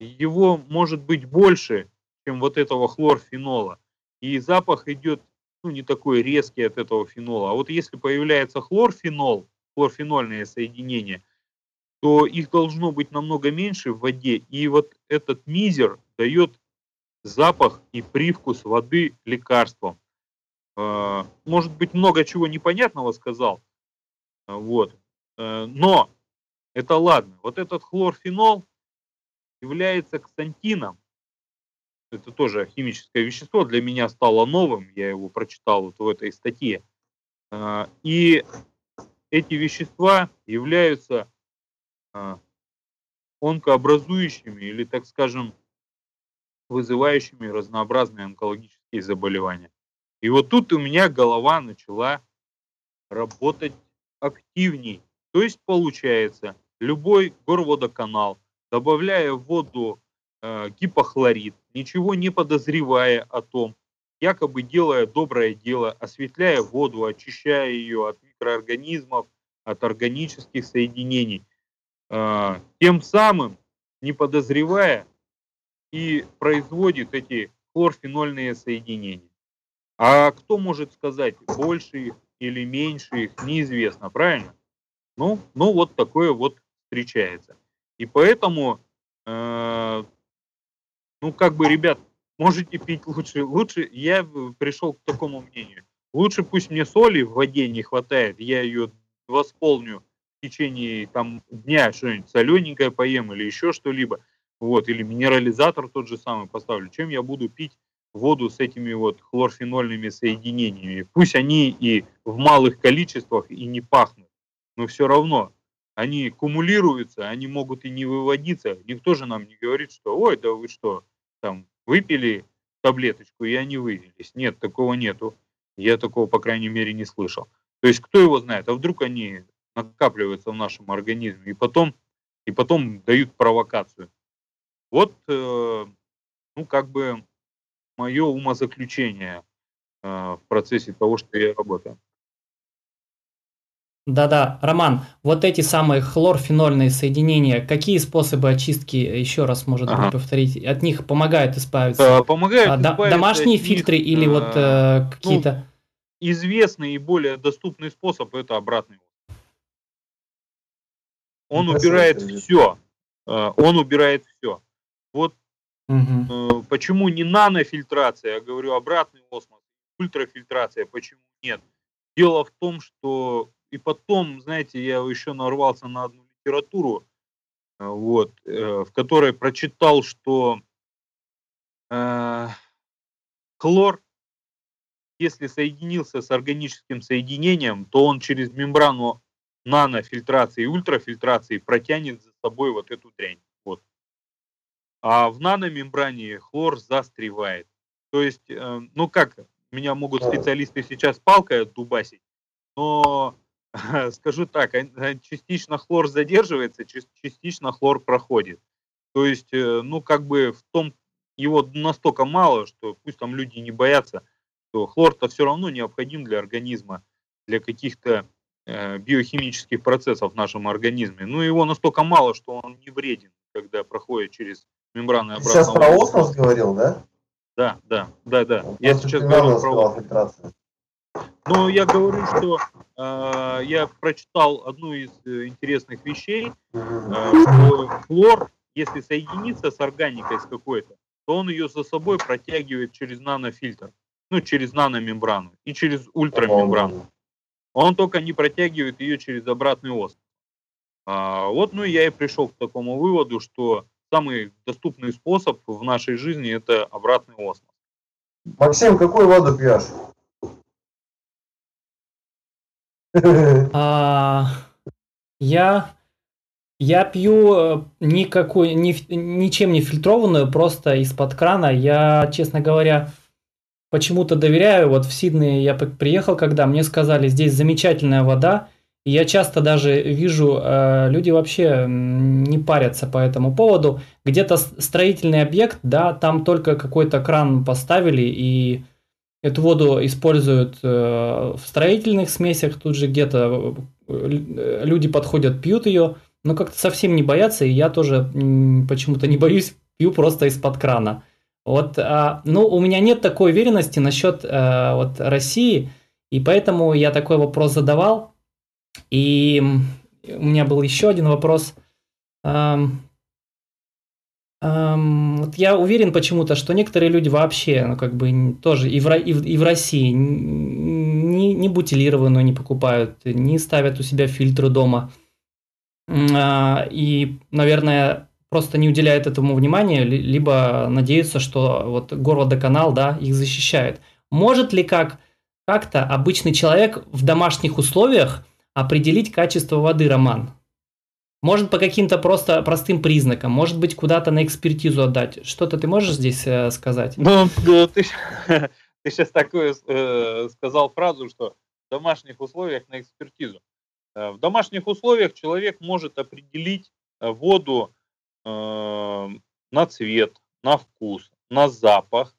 его может быть больше, чем вот этого хлорфенола. И запах идет ну, не такой резкий от этого фенола. А вот если появляется хлорфенол, хлорфенольные соединения, то их должно быть намного меньше в воде. И вот этот мизер дает запах и привкус воды лекарством. А, может быть, много чего непонятного сказал. Вот. Э, но это ладно. Вот этот хлорфенол является ксантином. Это тоже химическое вещество, для меня стало новым, я его прочитал вот в этой статье. И эти вещества являются онкообразующими или, так скажем, вызывающими разнообразные онкологические заболевания. И вот тут у меня голова начала работать активней. То есть получается, любой горводоканал, добавляя в воду э, гипохлорид, ничего не подозревая о том, якобы делая доброе дело, осветляя воду, очищая ее от микроорганизмов, от органических соединений, э, тем самым, не подозревая, и производит эти хлорфенольные соединения. А кто может сказать, больше их или меньше их, неизвестно, правильно? Ну, ну вот такое вот встречается. И поэтому э, ну, как бы, ребят, можете пить лучше. Лучше, я пришел к такому мнению. Лучше пусть мне соли в воде не хватает, я ее восполню в течение там дня, что-нибудь солененькое поем или еще что-либо, вот, или минерализатор тот же самый поставлю, чем я буду пить воду с этими вот хлорфенольными соединениями. Пусть они и в малых количествах и не пахнут, но все равно они кумулируются, они могут и не выводиться. Никто же нам не говорит, что, ой, да вы что, там, выпили таблеточку, и они вывелись. Нет, такого нету. Я такого, по крайней мере, не слышал. То есть, кто его знает, а вдруг они накапливаются в нашем организме и потом, и потом дают провокацию. Вот, э, ну, как бы мое умозаключение э, в процессе того, что я работаю. Да-да, Роман, вот эти самые хлорфенольные соединения, какие способы очистки, еще раз, может ага. быть, повторить, от них помогают избавиться? Помогают а, избавиться Домашние фильтры них, или а, вот э, ну, какие-то... Ну, известный и более доступный способ – это обратный Он убирает все. Э, он убирает все. Вот угу. почему не нанофильтрация, я говорю обратный осмос, ультрафильтрация, почему нет? Дело в том, что и потом, знаете, я еще нарвался на одну литературу, э, вот, э, в которой прочитал, что э, хлор, если соединился с органическим соединением, то он через мембрану нанофильтрации и ультрафильтрации протянет за собой вот эту дрянь. А в наномембране хлор застревает. То есть, э, ну как, меня могут специалисты сейчас палкой дубасить, но <laughs> скажу так, частично хлор задерживается, частично хлор проходит. То есть, э, ну, как бы в том, его настолько мало, что пусть там люди не боятся, что хлор-то все равно необходим для организма, для каких-то э, биохимических процессов в нашем организме. Ну, его настолько мало, что он не вреден, когда проходит через мембраны обратного. Сейчас про осмос говорил, да? Да, да, да, да. Я сейчас говорю про фильтрацию. Но я говорю, что э, я прочитал одну из э, интересных вещей, э, что хлор, если соединится с органикой с какой-то, то он ее за собой протягивает через нанофильтр, ну, через наномембрану и через ультрамембрану. Он только не протягивает ее через обратный осмос. А, вот, ну, я и пришел к такому выводу, что самый доступный способ в нашей жизни это обратный осмос. Максим, какую воду пьешь? <laughs> А, я, я пью э, никакую, ни, ничем не фильтрованную, просто из-под крана. Я, честно говоря, почему-то доверяю. Вот в Сиднее я приехал, когда мне сказали, здесь замечательная вода. Я часто даже вижу, э, люди вообще не парятся по этому поводу. Где-то строительный объект, да, там только какой-то кран поставили и Эту воду используют э, в строительных смесях, тут же где-то э, люди подходят, пьют ее, но как-то совсем не боятся, и я тоже почему-то не боюсь, пью просто из-под крана. Вот, а, ну, у меня нет такой уверенности насчет вот России, и поэтому я такой вопрос задавал. И у меня был еще один вопрос. Эм, вот я уверен почему-то, что некоторые люди вообще, ну, как бы, тоже и в, и в, и в России не, не бутилированную не покупают, не ставят у себя фильтры дома. Э, и, наверное, просто не уделяют этому внимания, либо надеются, что вот горводоканал, да, их защищает. Может ли как, как-то обычный человек в домашних условиях определить качество воды, Роман? Может, по каким-то просто простым признакам, может быть, куда-то на экспертизу отдать. Что-то ты можешь здесь э, сказать? Ну, ну ты, <laughs> ты сейчас такое э, сказал фразу, что в домашних условиях на экспертизу. Э, в домашних условиях человек может определить э, воду э, на цвет, на вкус, на запах,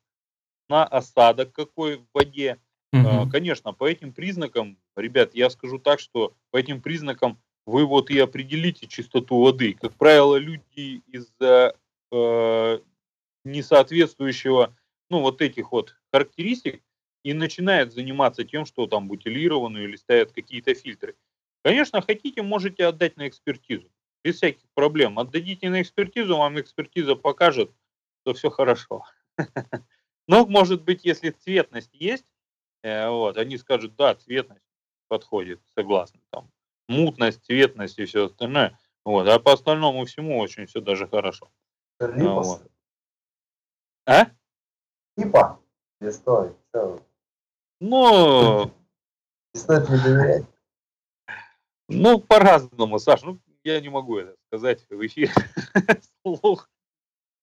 на осадок какой в воде. Угу. Конечно, по этим признакам, ребят, я скажу так, что по этим признакам вы вот и определите чистоту воды. Как правило, люди из-за э, несоответствующего, ну, вот этих вот характеристик и начинают заниматься тем, что там бутилированную или ставят какие-то фильтры. Конечно, хотите, можете отдать на экспертизу. Без всяких проблем. Отдадите на экспертизу, вам экспертиза покажет, что все хорошо. <laughs> Но, может быть, если цветность есть, э, вот, они скажут, да, цветность подходит, согласны, там, мутность, цветность и все остальное. Вот, а по остальному всему очень все даже хорошо. Липос. Вот. А? Типа? Или что? что? Ну... Стоит не доверять? Ну, по-разному, Саш. Ну, я не могу это сказать в эфире. <laughs> Слух.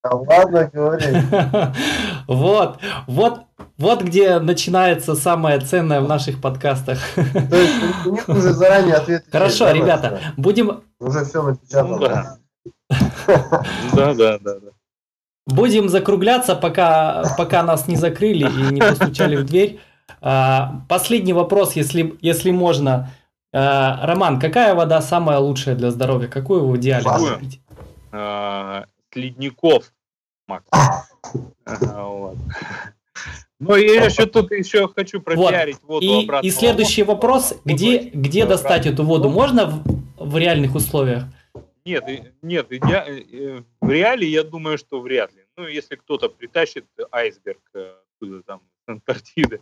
Да ладно, говори. <laughs> Вот, вот, вот где начинается самое ценное в наших подкастах. То есть них уже заранее ответ. Хорошо, ребята, будем... Уже все напечатано. да. Да, да, да, да. Будем закругляться, пока, пока нас не закрыли и не постучали в дверь. А, последний вопрос, если, если можно. А, Роман, какая вода самая лучшая для здоровья? Какую в идеале пить? А, ледников, Макс. <laughs> Вот. Ну, я еще тут еще хочу пропиарить вот. воду и, И следующий вопрос, где, где достать эту воду? Можно в, в реальных условиях? Нет, нет, я, э, в реале я думаю, что вряд ли. Ну, если кто-то притащит айсберг э, оттуда, там, с Антарктиды,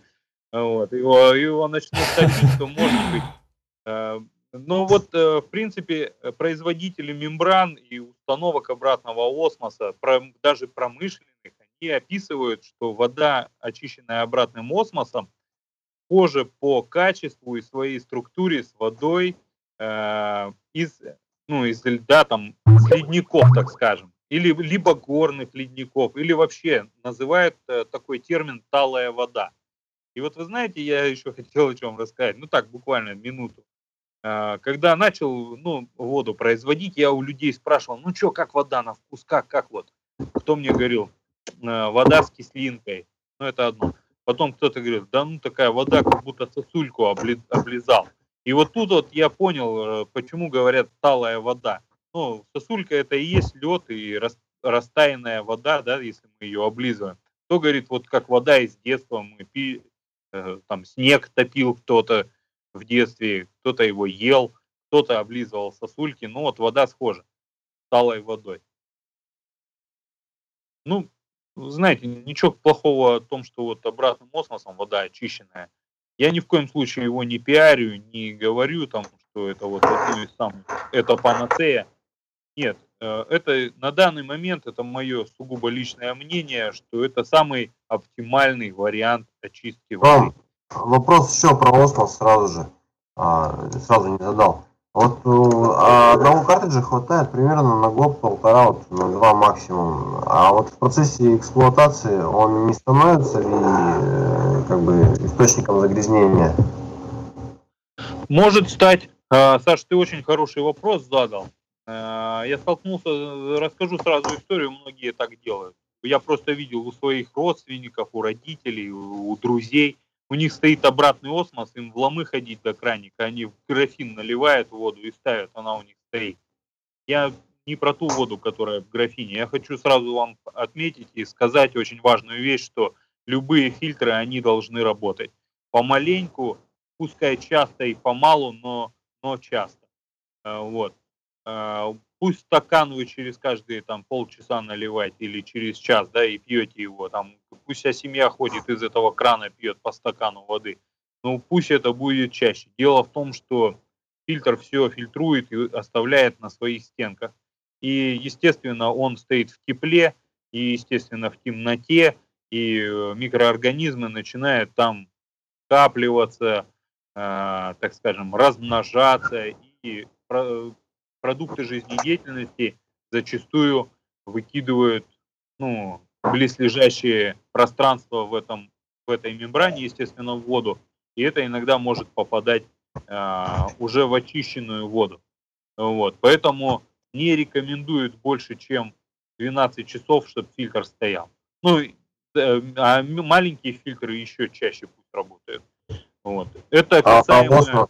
вот, его, его начнут топить, то может быть. Э, но вот, в принципе, производители мембран и установок обратного осмоса, даже промышленных, они описывают, что вода, очищенная обратным осмосом, позже по качеству и своей структуре с водой э, из ну, из льда, там, с ледников, так скажем, или либо горных ледников, или вообще называют э, такой термин «талая вода». И вот вы знаете, я еще хотел о чем рассказать, ну так, буквально минуту. Э, когда начал ну, воду производить, я у людей спрашивал, ну что, как вода на вкус, как, как вот? Кто мне говорил, вода с кислинкой, ну это одно. Потом кто-то говорит, да ну такая вода, как будто сосульку облизал. И вот тут вот я понял, э, почему говорят талая вода. Ну, сосулька это и есть лед и растаянная вода, да, если мы ее облизываем. Кто говорит, вот как вода из детства, мы пи, э, там снег топил кто-то в детстве, кто-то его ел, кто-то облизывал сосульки, ну вот вода схожа с талой водой. Ну, знаете, ничего плохого о том, что вот обратным осмосом вода очищенная – я ни в коем случае его не пиарю, не говорю там, что это вот самых, это панацея. Нет, э, это на данный момент это мое сугубо личное мнение, что это самый оптимальный вариант очистки воды. Вопрос еще про осмос сразу же, а, сразу не задал. Вот а одного картриджа хватает примерно на год-полтора, вот, на два максимум. А вот в процессе эксплуатации он не становится ли э, как бы источником загрязнения? Может стать. А, Саш, ты очень хороший вопрос задал. А, я столкнулся, расскажу сразу историю, многие так делают. Я просто видел у своих родственников, у родителей, у друзей – у них стоит обратный осмос, им в ломы ходить до краника, они в графин наливают воду и ставят, она у них стоит. Я не про ту воду, которая в графине. Я хочу сразу вам отметить и сказать очень важную вещь, что любые фильтры, они должны работать. Помаленьку, пускай часто и помалу, но, но часто. Э, вот. Э, пусть стакан вы через каждые там полчаса наливаете или через час, да, и пьете его, там, пусть вся семья ходит из этого крана, пьет по стакану воды, но пусть это будет чаще. Дело в том, что фильтр все фильтрует и оставляет на своих стенках. И, естественно, он стоит в тепле, и, естественно, в темноте, и э, микроорганизмы начинают там капливаться, э, так скажем, размножаться, и продукты жизнедеятельности зачастую выкидывают ну, близлежащие пространства в, этом, в этой мембране, естественно, в воду, и это иногда может попадать э, уже в очищенную воду. Вот. Поэтому не рекомендуют больше, чем 12 часов, чтобы фильтр стоял. Ну, э, а маленькие фильтры еще чаще пусть работают. Вот. Это а, касаемо...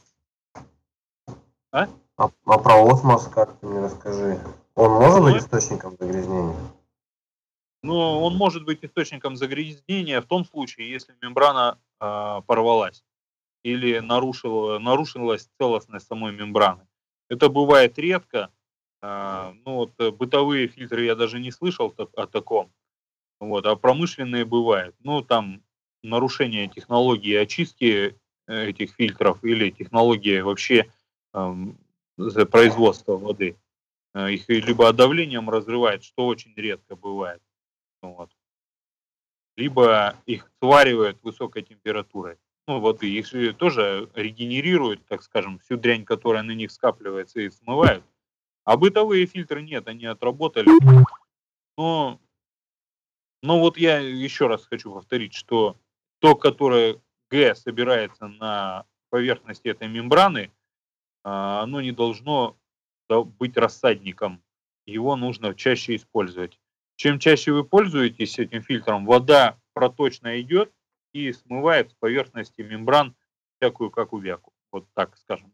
А? А, а про осмос как ты мне расскажи? Он может ну, быть источником загрязнения? Ну, он может быть источником загрязнения в том случае, если мембрана э, порвалась или нарушила, нарушилась целостность самой мембраны. Это бывает редко. Э, ну, вот, э, бытовые фильтры я даже не слышал о таком. Вот, а промышленные бывают. Ну, там нарушение технологии очистки э, этих фильтров или технологии вообще эм, производства воды. Э, их либо давлением разрывает, что очень редко бывает. Вот. Либо их сваривают высокой температурой. Ну, воды. Их тоже регенерируют, так скажем, всю дрянь, которая на них скапливается и смывают. А бытовые фильтры нет, они отработали. Но, но вот я еще раз хочу повторить, что то, которое Г собирается на поверхности этой мембраны, оно не должно быть рассадником. Его нужно чаще использовать. Чем чаще вы пользуетесь этим фильтром, вода проточно идет и смывает с поверхности мембран всякую какую-вяку. Вот так скажем.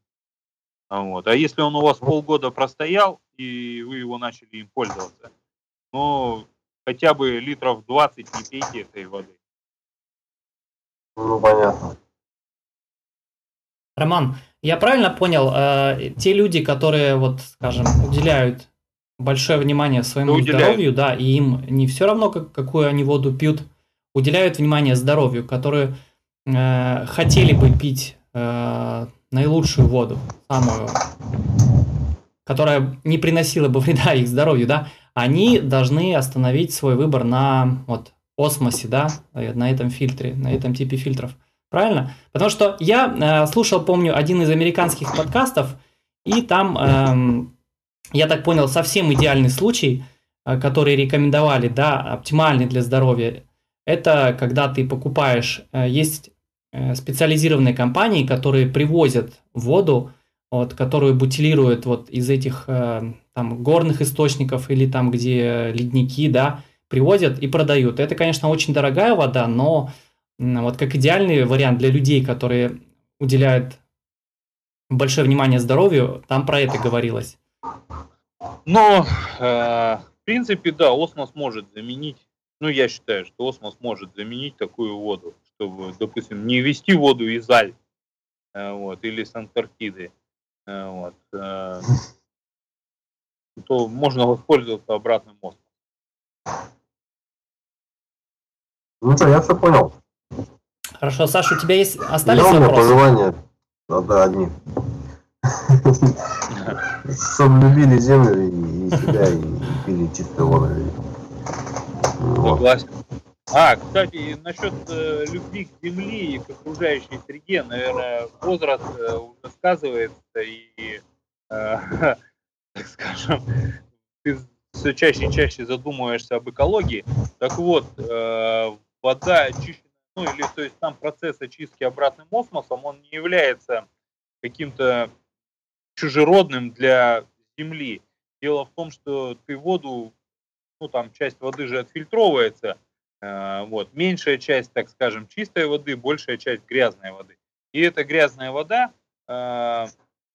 А вот. А если он у вас полгода простоял, и вы его начали им пользоваться, ну, хотя бы литров 20 не пейте этой воды. Ну, понятно. Роман, я правильно понял, э, те люди, которые, вот, скажем, уделяют большое внимание своему уделяют. здоровью, да, и им не все равно, как, какую они воду пьют, уделяют внимание здоровью, которые э, хотели бы пить э, наилучшую воду, самую, которая не приносила бы вреда их здоровью, да, они должны остановить свой выбор на вот осмосе, да, на этом фильтре, на этом типе фильтров. Правильно? Потому что я э, слушал, помню, один из американских подкастов, и там, э, я так понял, совсем идеальный случай, э, который рекомендовали, да, оптимальный для здоровья, это когда ты покупаешь, э, есть э, специализированные компании, которые привозят воду, вот, которую бутилируют вот из этих э, там горных источников или там, где ледники, да, привозят и продают. Это, конечно, очень дорогая вода, но вот как идеальный вариант для людей, которые уделяют большое внимание здоровью, там про это говорилось. Но, э, в принципе, да, осмос может заменить, ну, я считаю, что осмос может заменить такую воду, чтобы, допустим, не вести воду из Альп, э, вот, или с Антарктиды, э, вот, э, то можно воспользоваться обратным осмосом. Ну что, я все понял. Хорошо, Саша, у тебя есть остались да, у меня пожелания, да, одни. Чтобы любили землю и себя, и пили чистую воду. Согласен. А, кстати, насчет э, любви к земле и к окружающей среде, наверное, возраст э, уже сказывается, и, э, <laughs> так скажем, ты все чаще и чаще задумываешься об экологии. Так вот, э, вода очищена ну или то есть сам процесс очистки обратным осмосом, он не является каким-то чужеродным для Земли. Дело в том, что ты воду, ну там часть воды же отфильтровывается, э, вот, меньшая часть, так скажем, чистой воды, большая часть грязной воды. И эта грязная вода, э,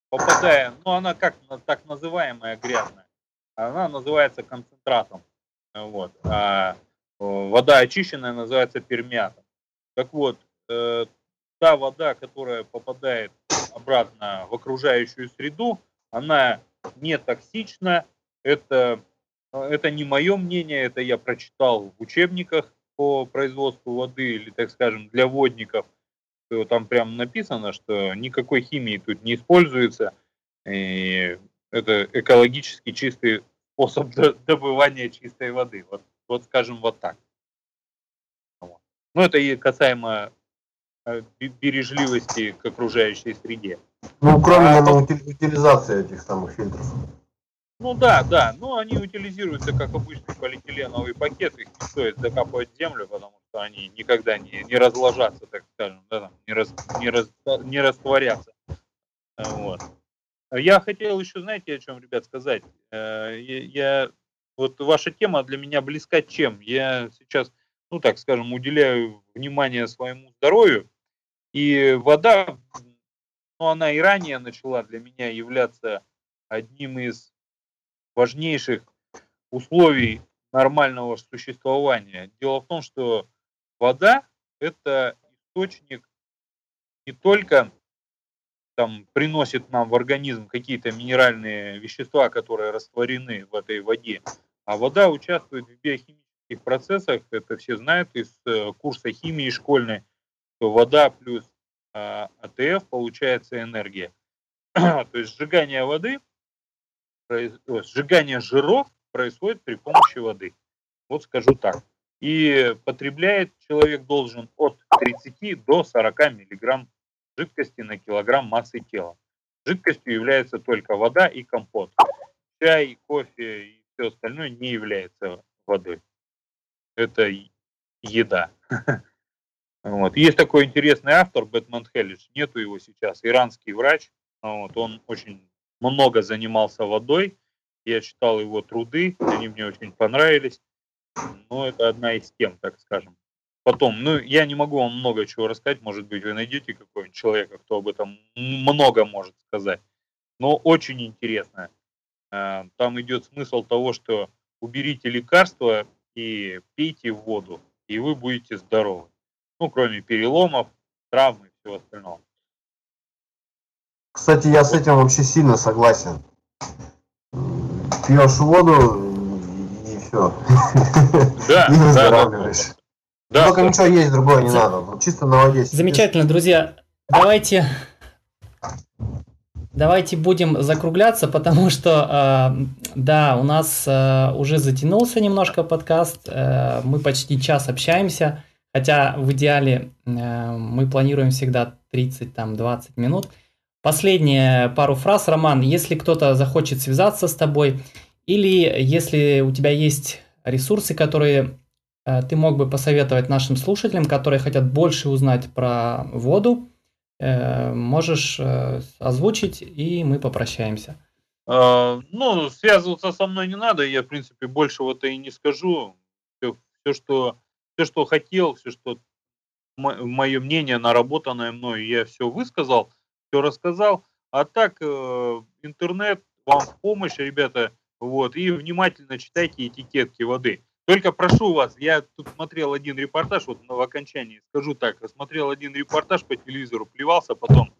попадая, ну она как так называемая грязная, она называется концентратом. Вот. А вода очищенная называется пермиатом. Так вот, э, та вода, которая попадает обратно в окружающую среду, она не токсична. Это, это не мое мнение, это я прочитал в учебниках по производству воды или, так скажем, для водников. Там прям написано, что никакой химии тут не используется. И это экологически чистый способ <laughs> добывания чистой воды. Вот, вот скажем вот так. Ну, это и касаемо э, бережливости к окружающей среде. Ну, кроме а, утилизации этих самых фильтров. Ну да, да, но они утилизируются как обычный полиэтиленовый пакет, их не стоит закапывать в землю, потому что они никогда не, не разложатся, так скажем, да, там, не, раз, не, раз, не растворятся. Вот. Я хотел еще, знаете, о чем, ребят, сказать. Э, я, я вот ваша тема для меня близка чем? Я сейчас ну так скажем, уделяю внимание своему здоровью. И вода, ну она и ранее начала для меня являться одним из важнейших условий нормального существования. Дело в том, что вода – это источник не только там, приносит нам в организм какие-то минеральные вещества, которые растворены в этой воде, а вода участвует в биохимическом химических процессах, это все знают из э, курса химии школьной, что вода плюс э, АТФ получается энергия. <clears throat> То есть сжигание воды, сжигание жиров происходит при помощи воды. Вот скажу так. И потребляет человек должен от 30 до 40 миллиграмм жидкости на килограмм массы тела. Жидкостью является только вода и компот. Чай, кофе и все остальное не является водой. Это еда. Вот. Есть такой интересный автор, Бэтмен Хеллиш, нету его сейчас, иранский врач. Вот. Он очень много занимался водой. Я читал его труды, они мне очень понравились. Но это одна из тем, так скажем. Потом, ну, я не могу вам много чего рассказать, может быть, вы найдете какого-нибудь человека, кто об этом много может сказать. Но очень интересно. Э, там идет смысл того, что уберите лекарства и пейте воду, и вы будете здоровы. Ну, кроме переломов, травм и всего остального. Кстати, я с этим вообще сильно согласен. Пьешь воду и все. Да, <laughs> и выздоравливаешь. Да, Только да. ничего есть другое не надо. Чисто на воде. Замечательно, друзья. Давайте Давайте будем закругляться, потому что, э, да, у нас э, уже затянулся немножко подкаст, э, мы почти час общаемся, хотя в идеале э, мы планируем всегда 30-20 минут. Последние пару фраз, Роман, если кто-то захочет связаться с тобой, или если у тебя есть ресурсы, которые э, ты мог бы посоветовать нашим слушателям, которые хотят больше узнать про воду, можешь э, озвучить, и мы попрощаемся. А, ну, связываться со мной не надо, я, в принципе, большего-то и не скажу. Все, все, что, все, что хотел, все, что мое мнение, наработанное мной, я все высказал, все рассказал. А так, э, интернет вам в помощь, ребята, вот, и внимательно читайте этикетки воды. Только прошу вас, я тут смотрел один репортаж, вот в окончании скажу так, смотрел один репортаж по телевизору, плевался потом.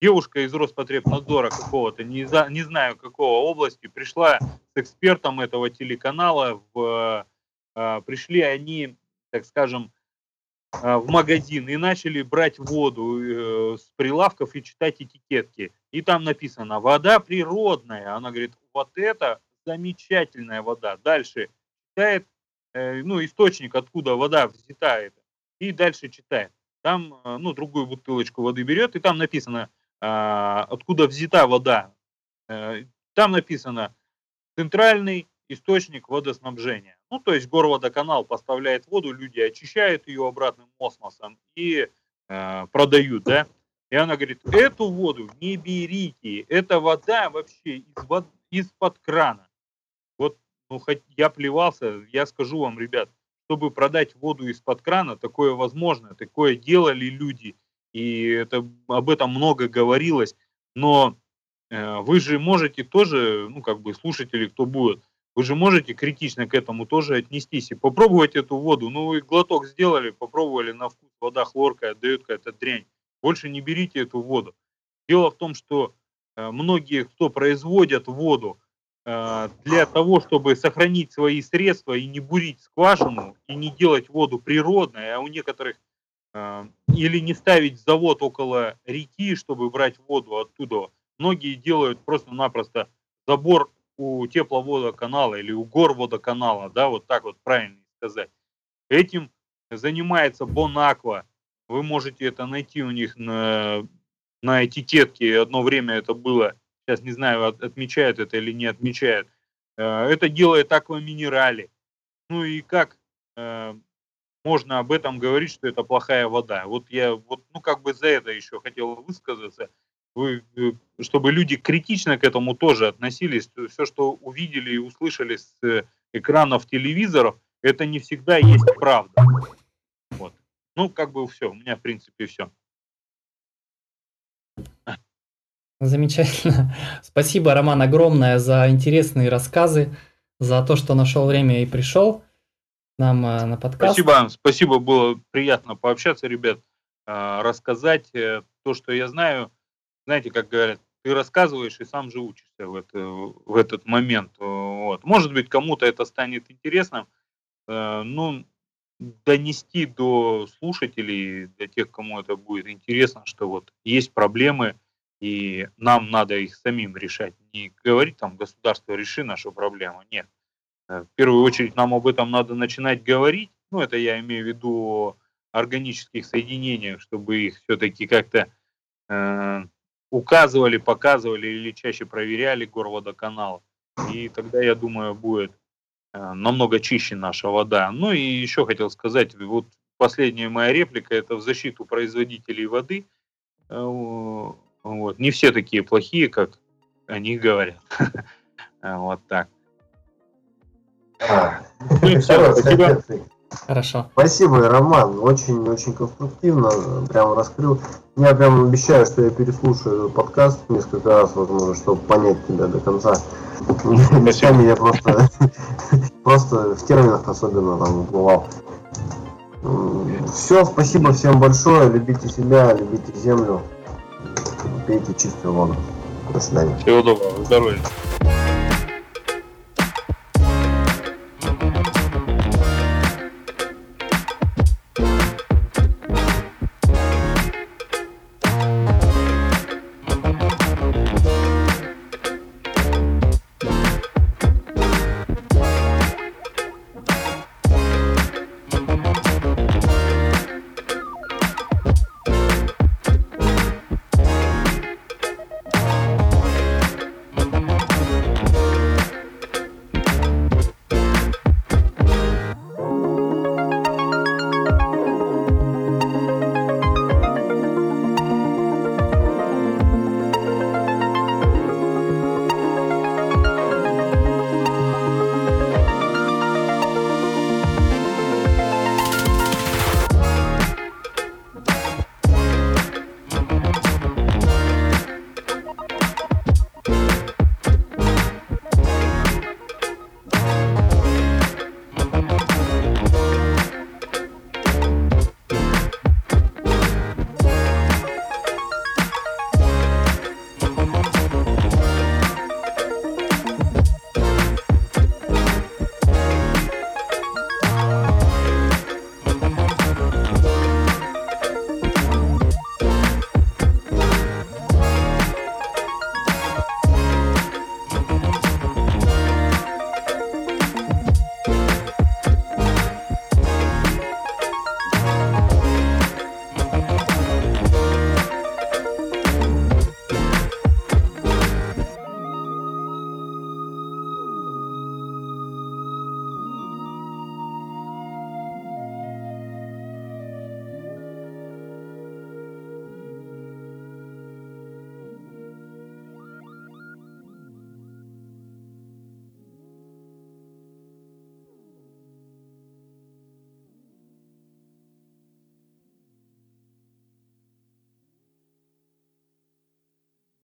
Девушка из Роспотребнадзора какого-то, не, за, не знаю какого области, пришла с экспертом этого телеканала, в, э, пришли они, так скажем, э, в магазин и начали брать воду э, с прилавков и читать этикетки. И там написано «вода природная». Она говорит, вот это замечательная вода. Дальше читает ну, источник, откуда вода взята и дальше читает. Там, э, ну, другую бутылочку воды берет, и там написано, а, откуда взята вода. Э, там написано центральный источник водоснабжения. Ну, то есть горводоканал поставляет воду, люди очищают ее обратным осмосом и э, продают, да. И она говорит, эту воду не берите, это вода вообще из, из-под крана ну, хоть я плевался, я скажу вам, ребят, чтобы продать воду из-под крана, такое возможно, такое делали люди, и это, об этом много говорилось, но э, вы же можете тоже, ну, как бы, слушатели, кто будет, вы же можете критично к этому тоже отнестись и попробовать эту воду. Ну, вы глоток сделали, попробовали на вкус, вода хлоркая, дает какая-то дрянь. Больше не берите эту воду. Дело в том, что э, многие, кто производят воду, для того, чтобы сохранить свои средства и не бурить скважину, и не делать воду природной, а у некоторых э, или не ставить завод около реки, чтобы брать воду оттуда. Многие делают просто-напросто забор у тепловодоканала или у горводоканала, да, вот так вот правильно сказать. Этим занимается Бонаква. Вы можете это найти у них на, на этикетке. Одно время это было сейчас не знаю, отмечают это или не отмечают, э, это делает акваминерали. Ну и как э, можно об этом говорить, что это плохая вода? Вот я вот, ну как бы за это еще хотел высказаться, вы, э, чтобы люди критично к этому тоже относились. Все, что увидели и услышали с экранов телевизоров, это не всегда есть правда. Вот. Ну, как бы все, у меня в принципе все. Замечательно. <laughs> Спасибо, Роман, огромное за интересные рассказы, за то, что нашел время и пришел нам э, на подкаст. Спасибо, спасибо, было приятно пообщаться, ребят, э, рассказать э, то, что я знаю. Знаете, как говорят, ты рассказываешь и сам же учишься в, это, в этот момент. Вот. Может быть, кому-то это станет интересным. ну, донести до слушателей, для тех, кому это будет интересно, что вот есть проблемы, и нам надо их самим решать. Не говорить там, государство, реши нашу проблему. Нет. Э, в первую очередь нам об этом надо начинать говорить. Ну, это я имею в виду о органических соединениях, чтобы их все-таки как-то э, указывали, показывали или чаще проверяли горводоканал. И тогда, я думаю, будет э, намного чище наша вода. Ну и еще хотел сказать, вот последняя моя реплика, это в защиту производителей воды. Э, вот. Не все такие плохие, как они говорят. <laughs> Вот так. А, ну. Хорошо. Спасибо, Роман. Очень-очень конструктивно. Прям раскрыл. Я прям обещаю, что я переслушаю этот подкаст несколько раз, возможно, чтобы понять тебя до конца. Местами я просто, <laughs> просто в терминах особенно там бывал. Все, спасибо всем большое. Любите себя, любите землю. Пейте чистую воду. До свидания. Всего доброго. Здоровья.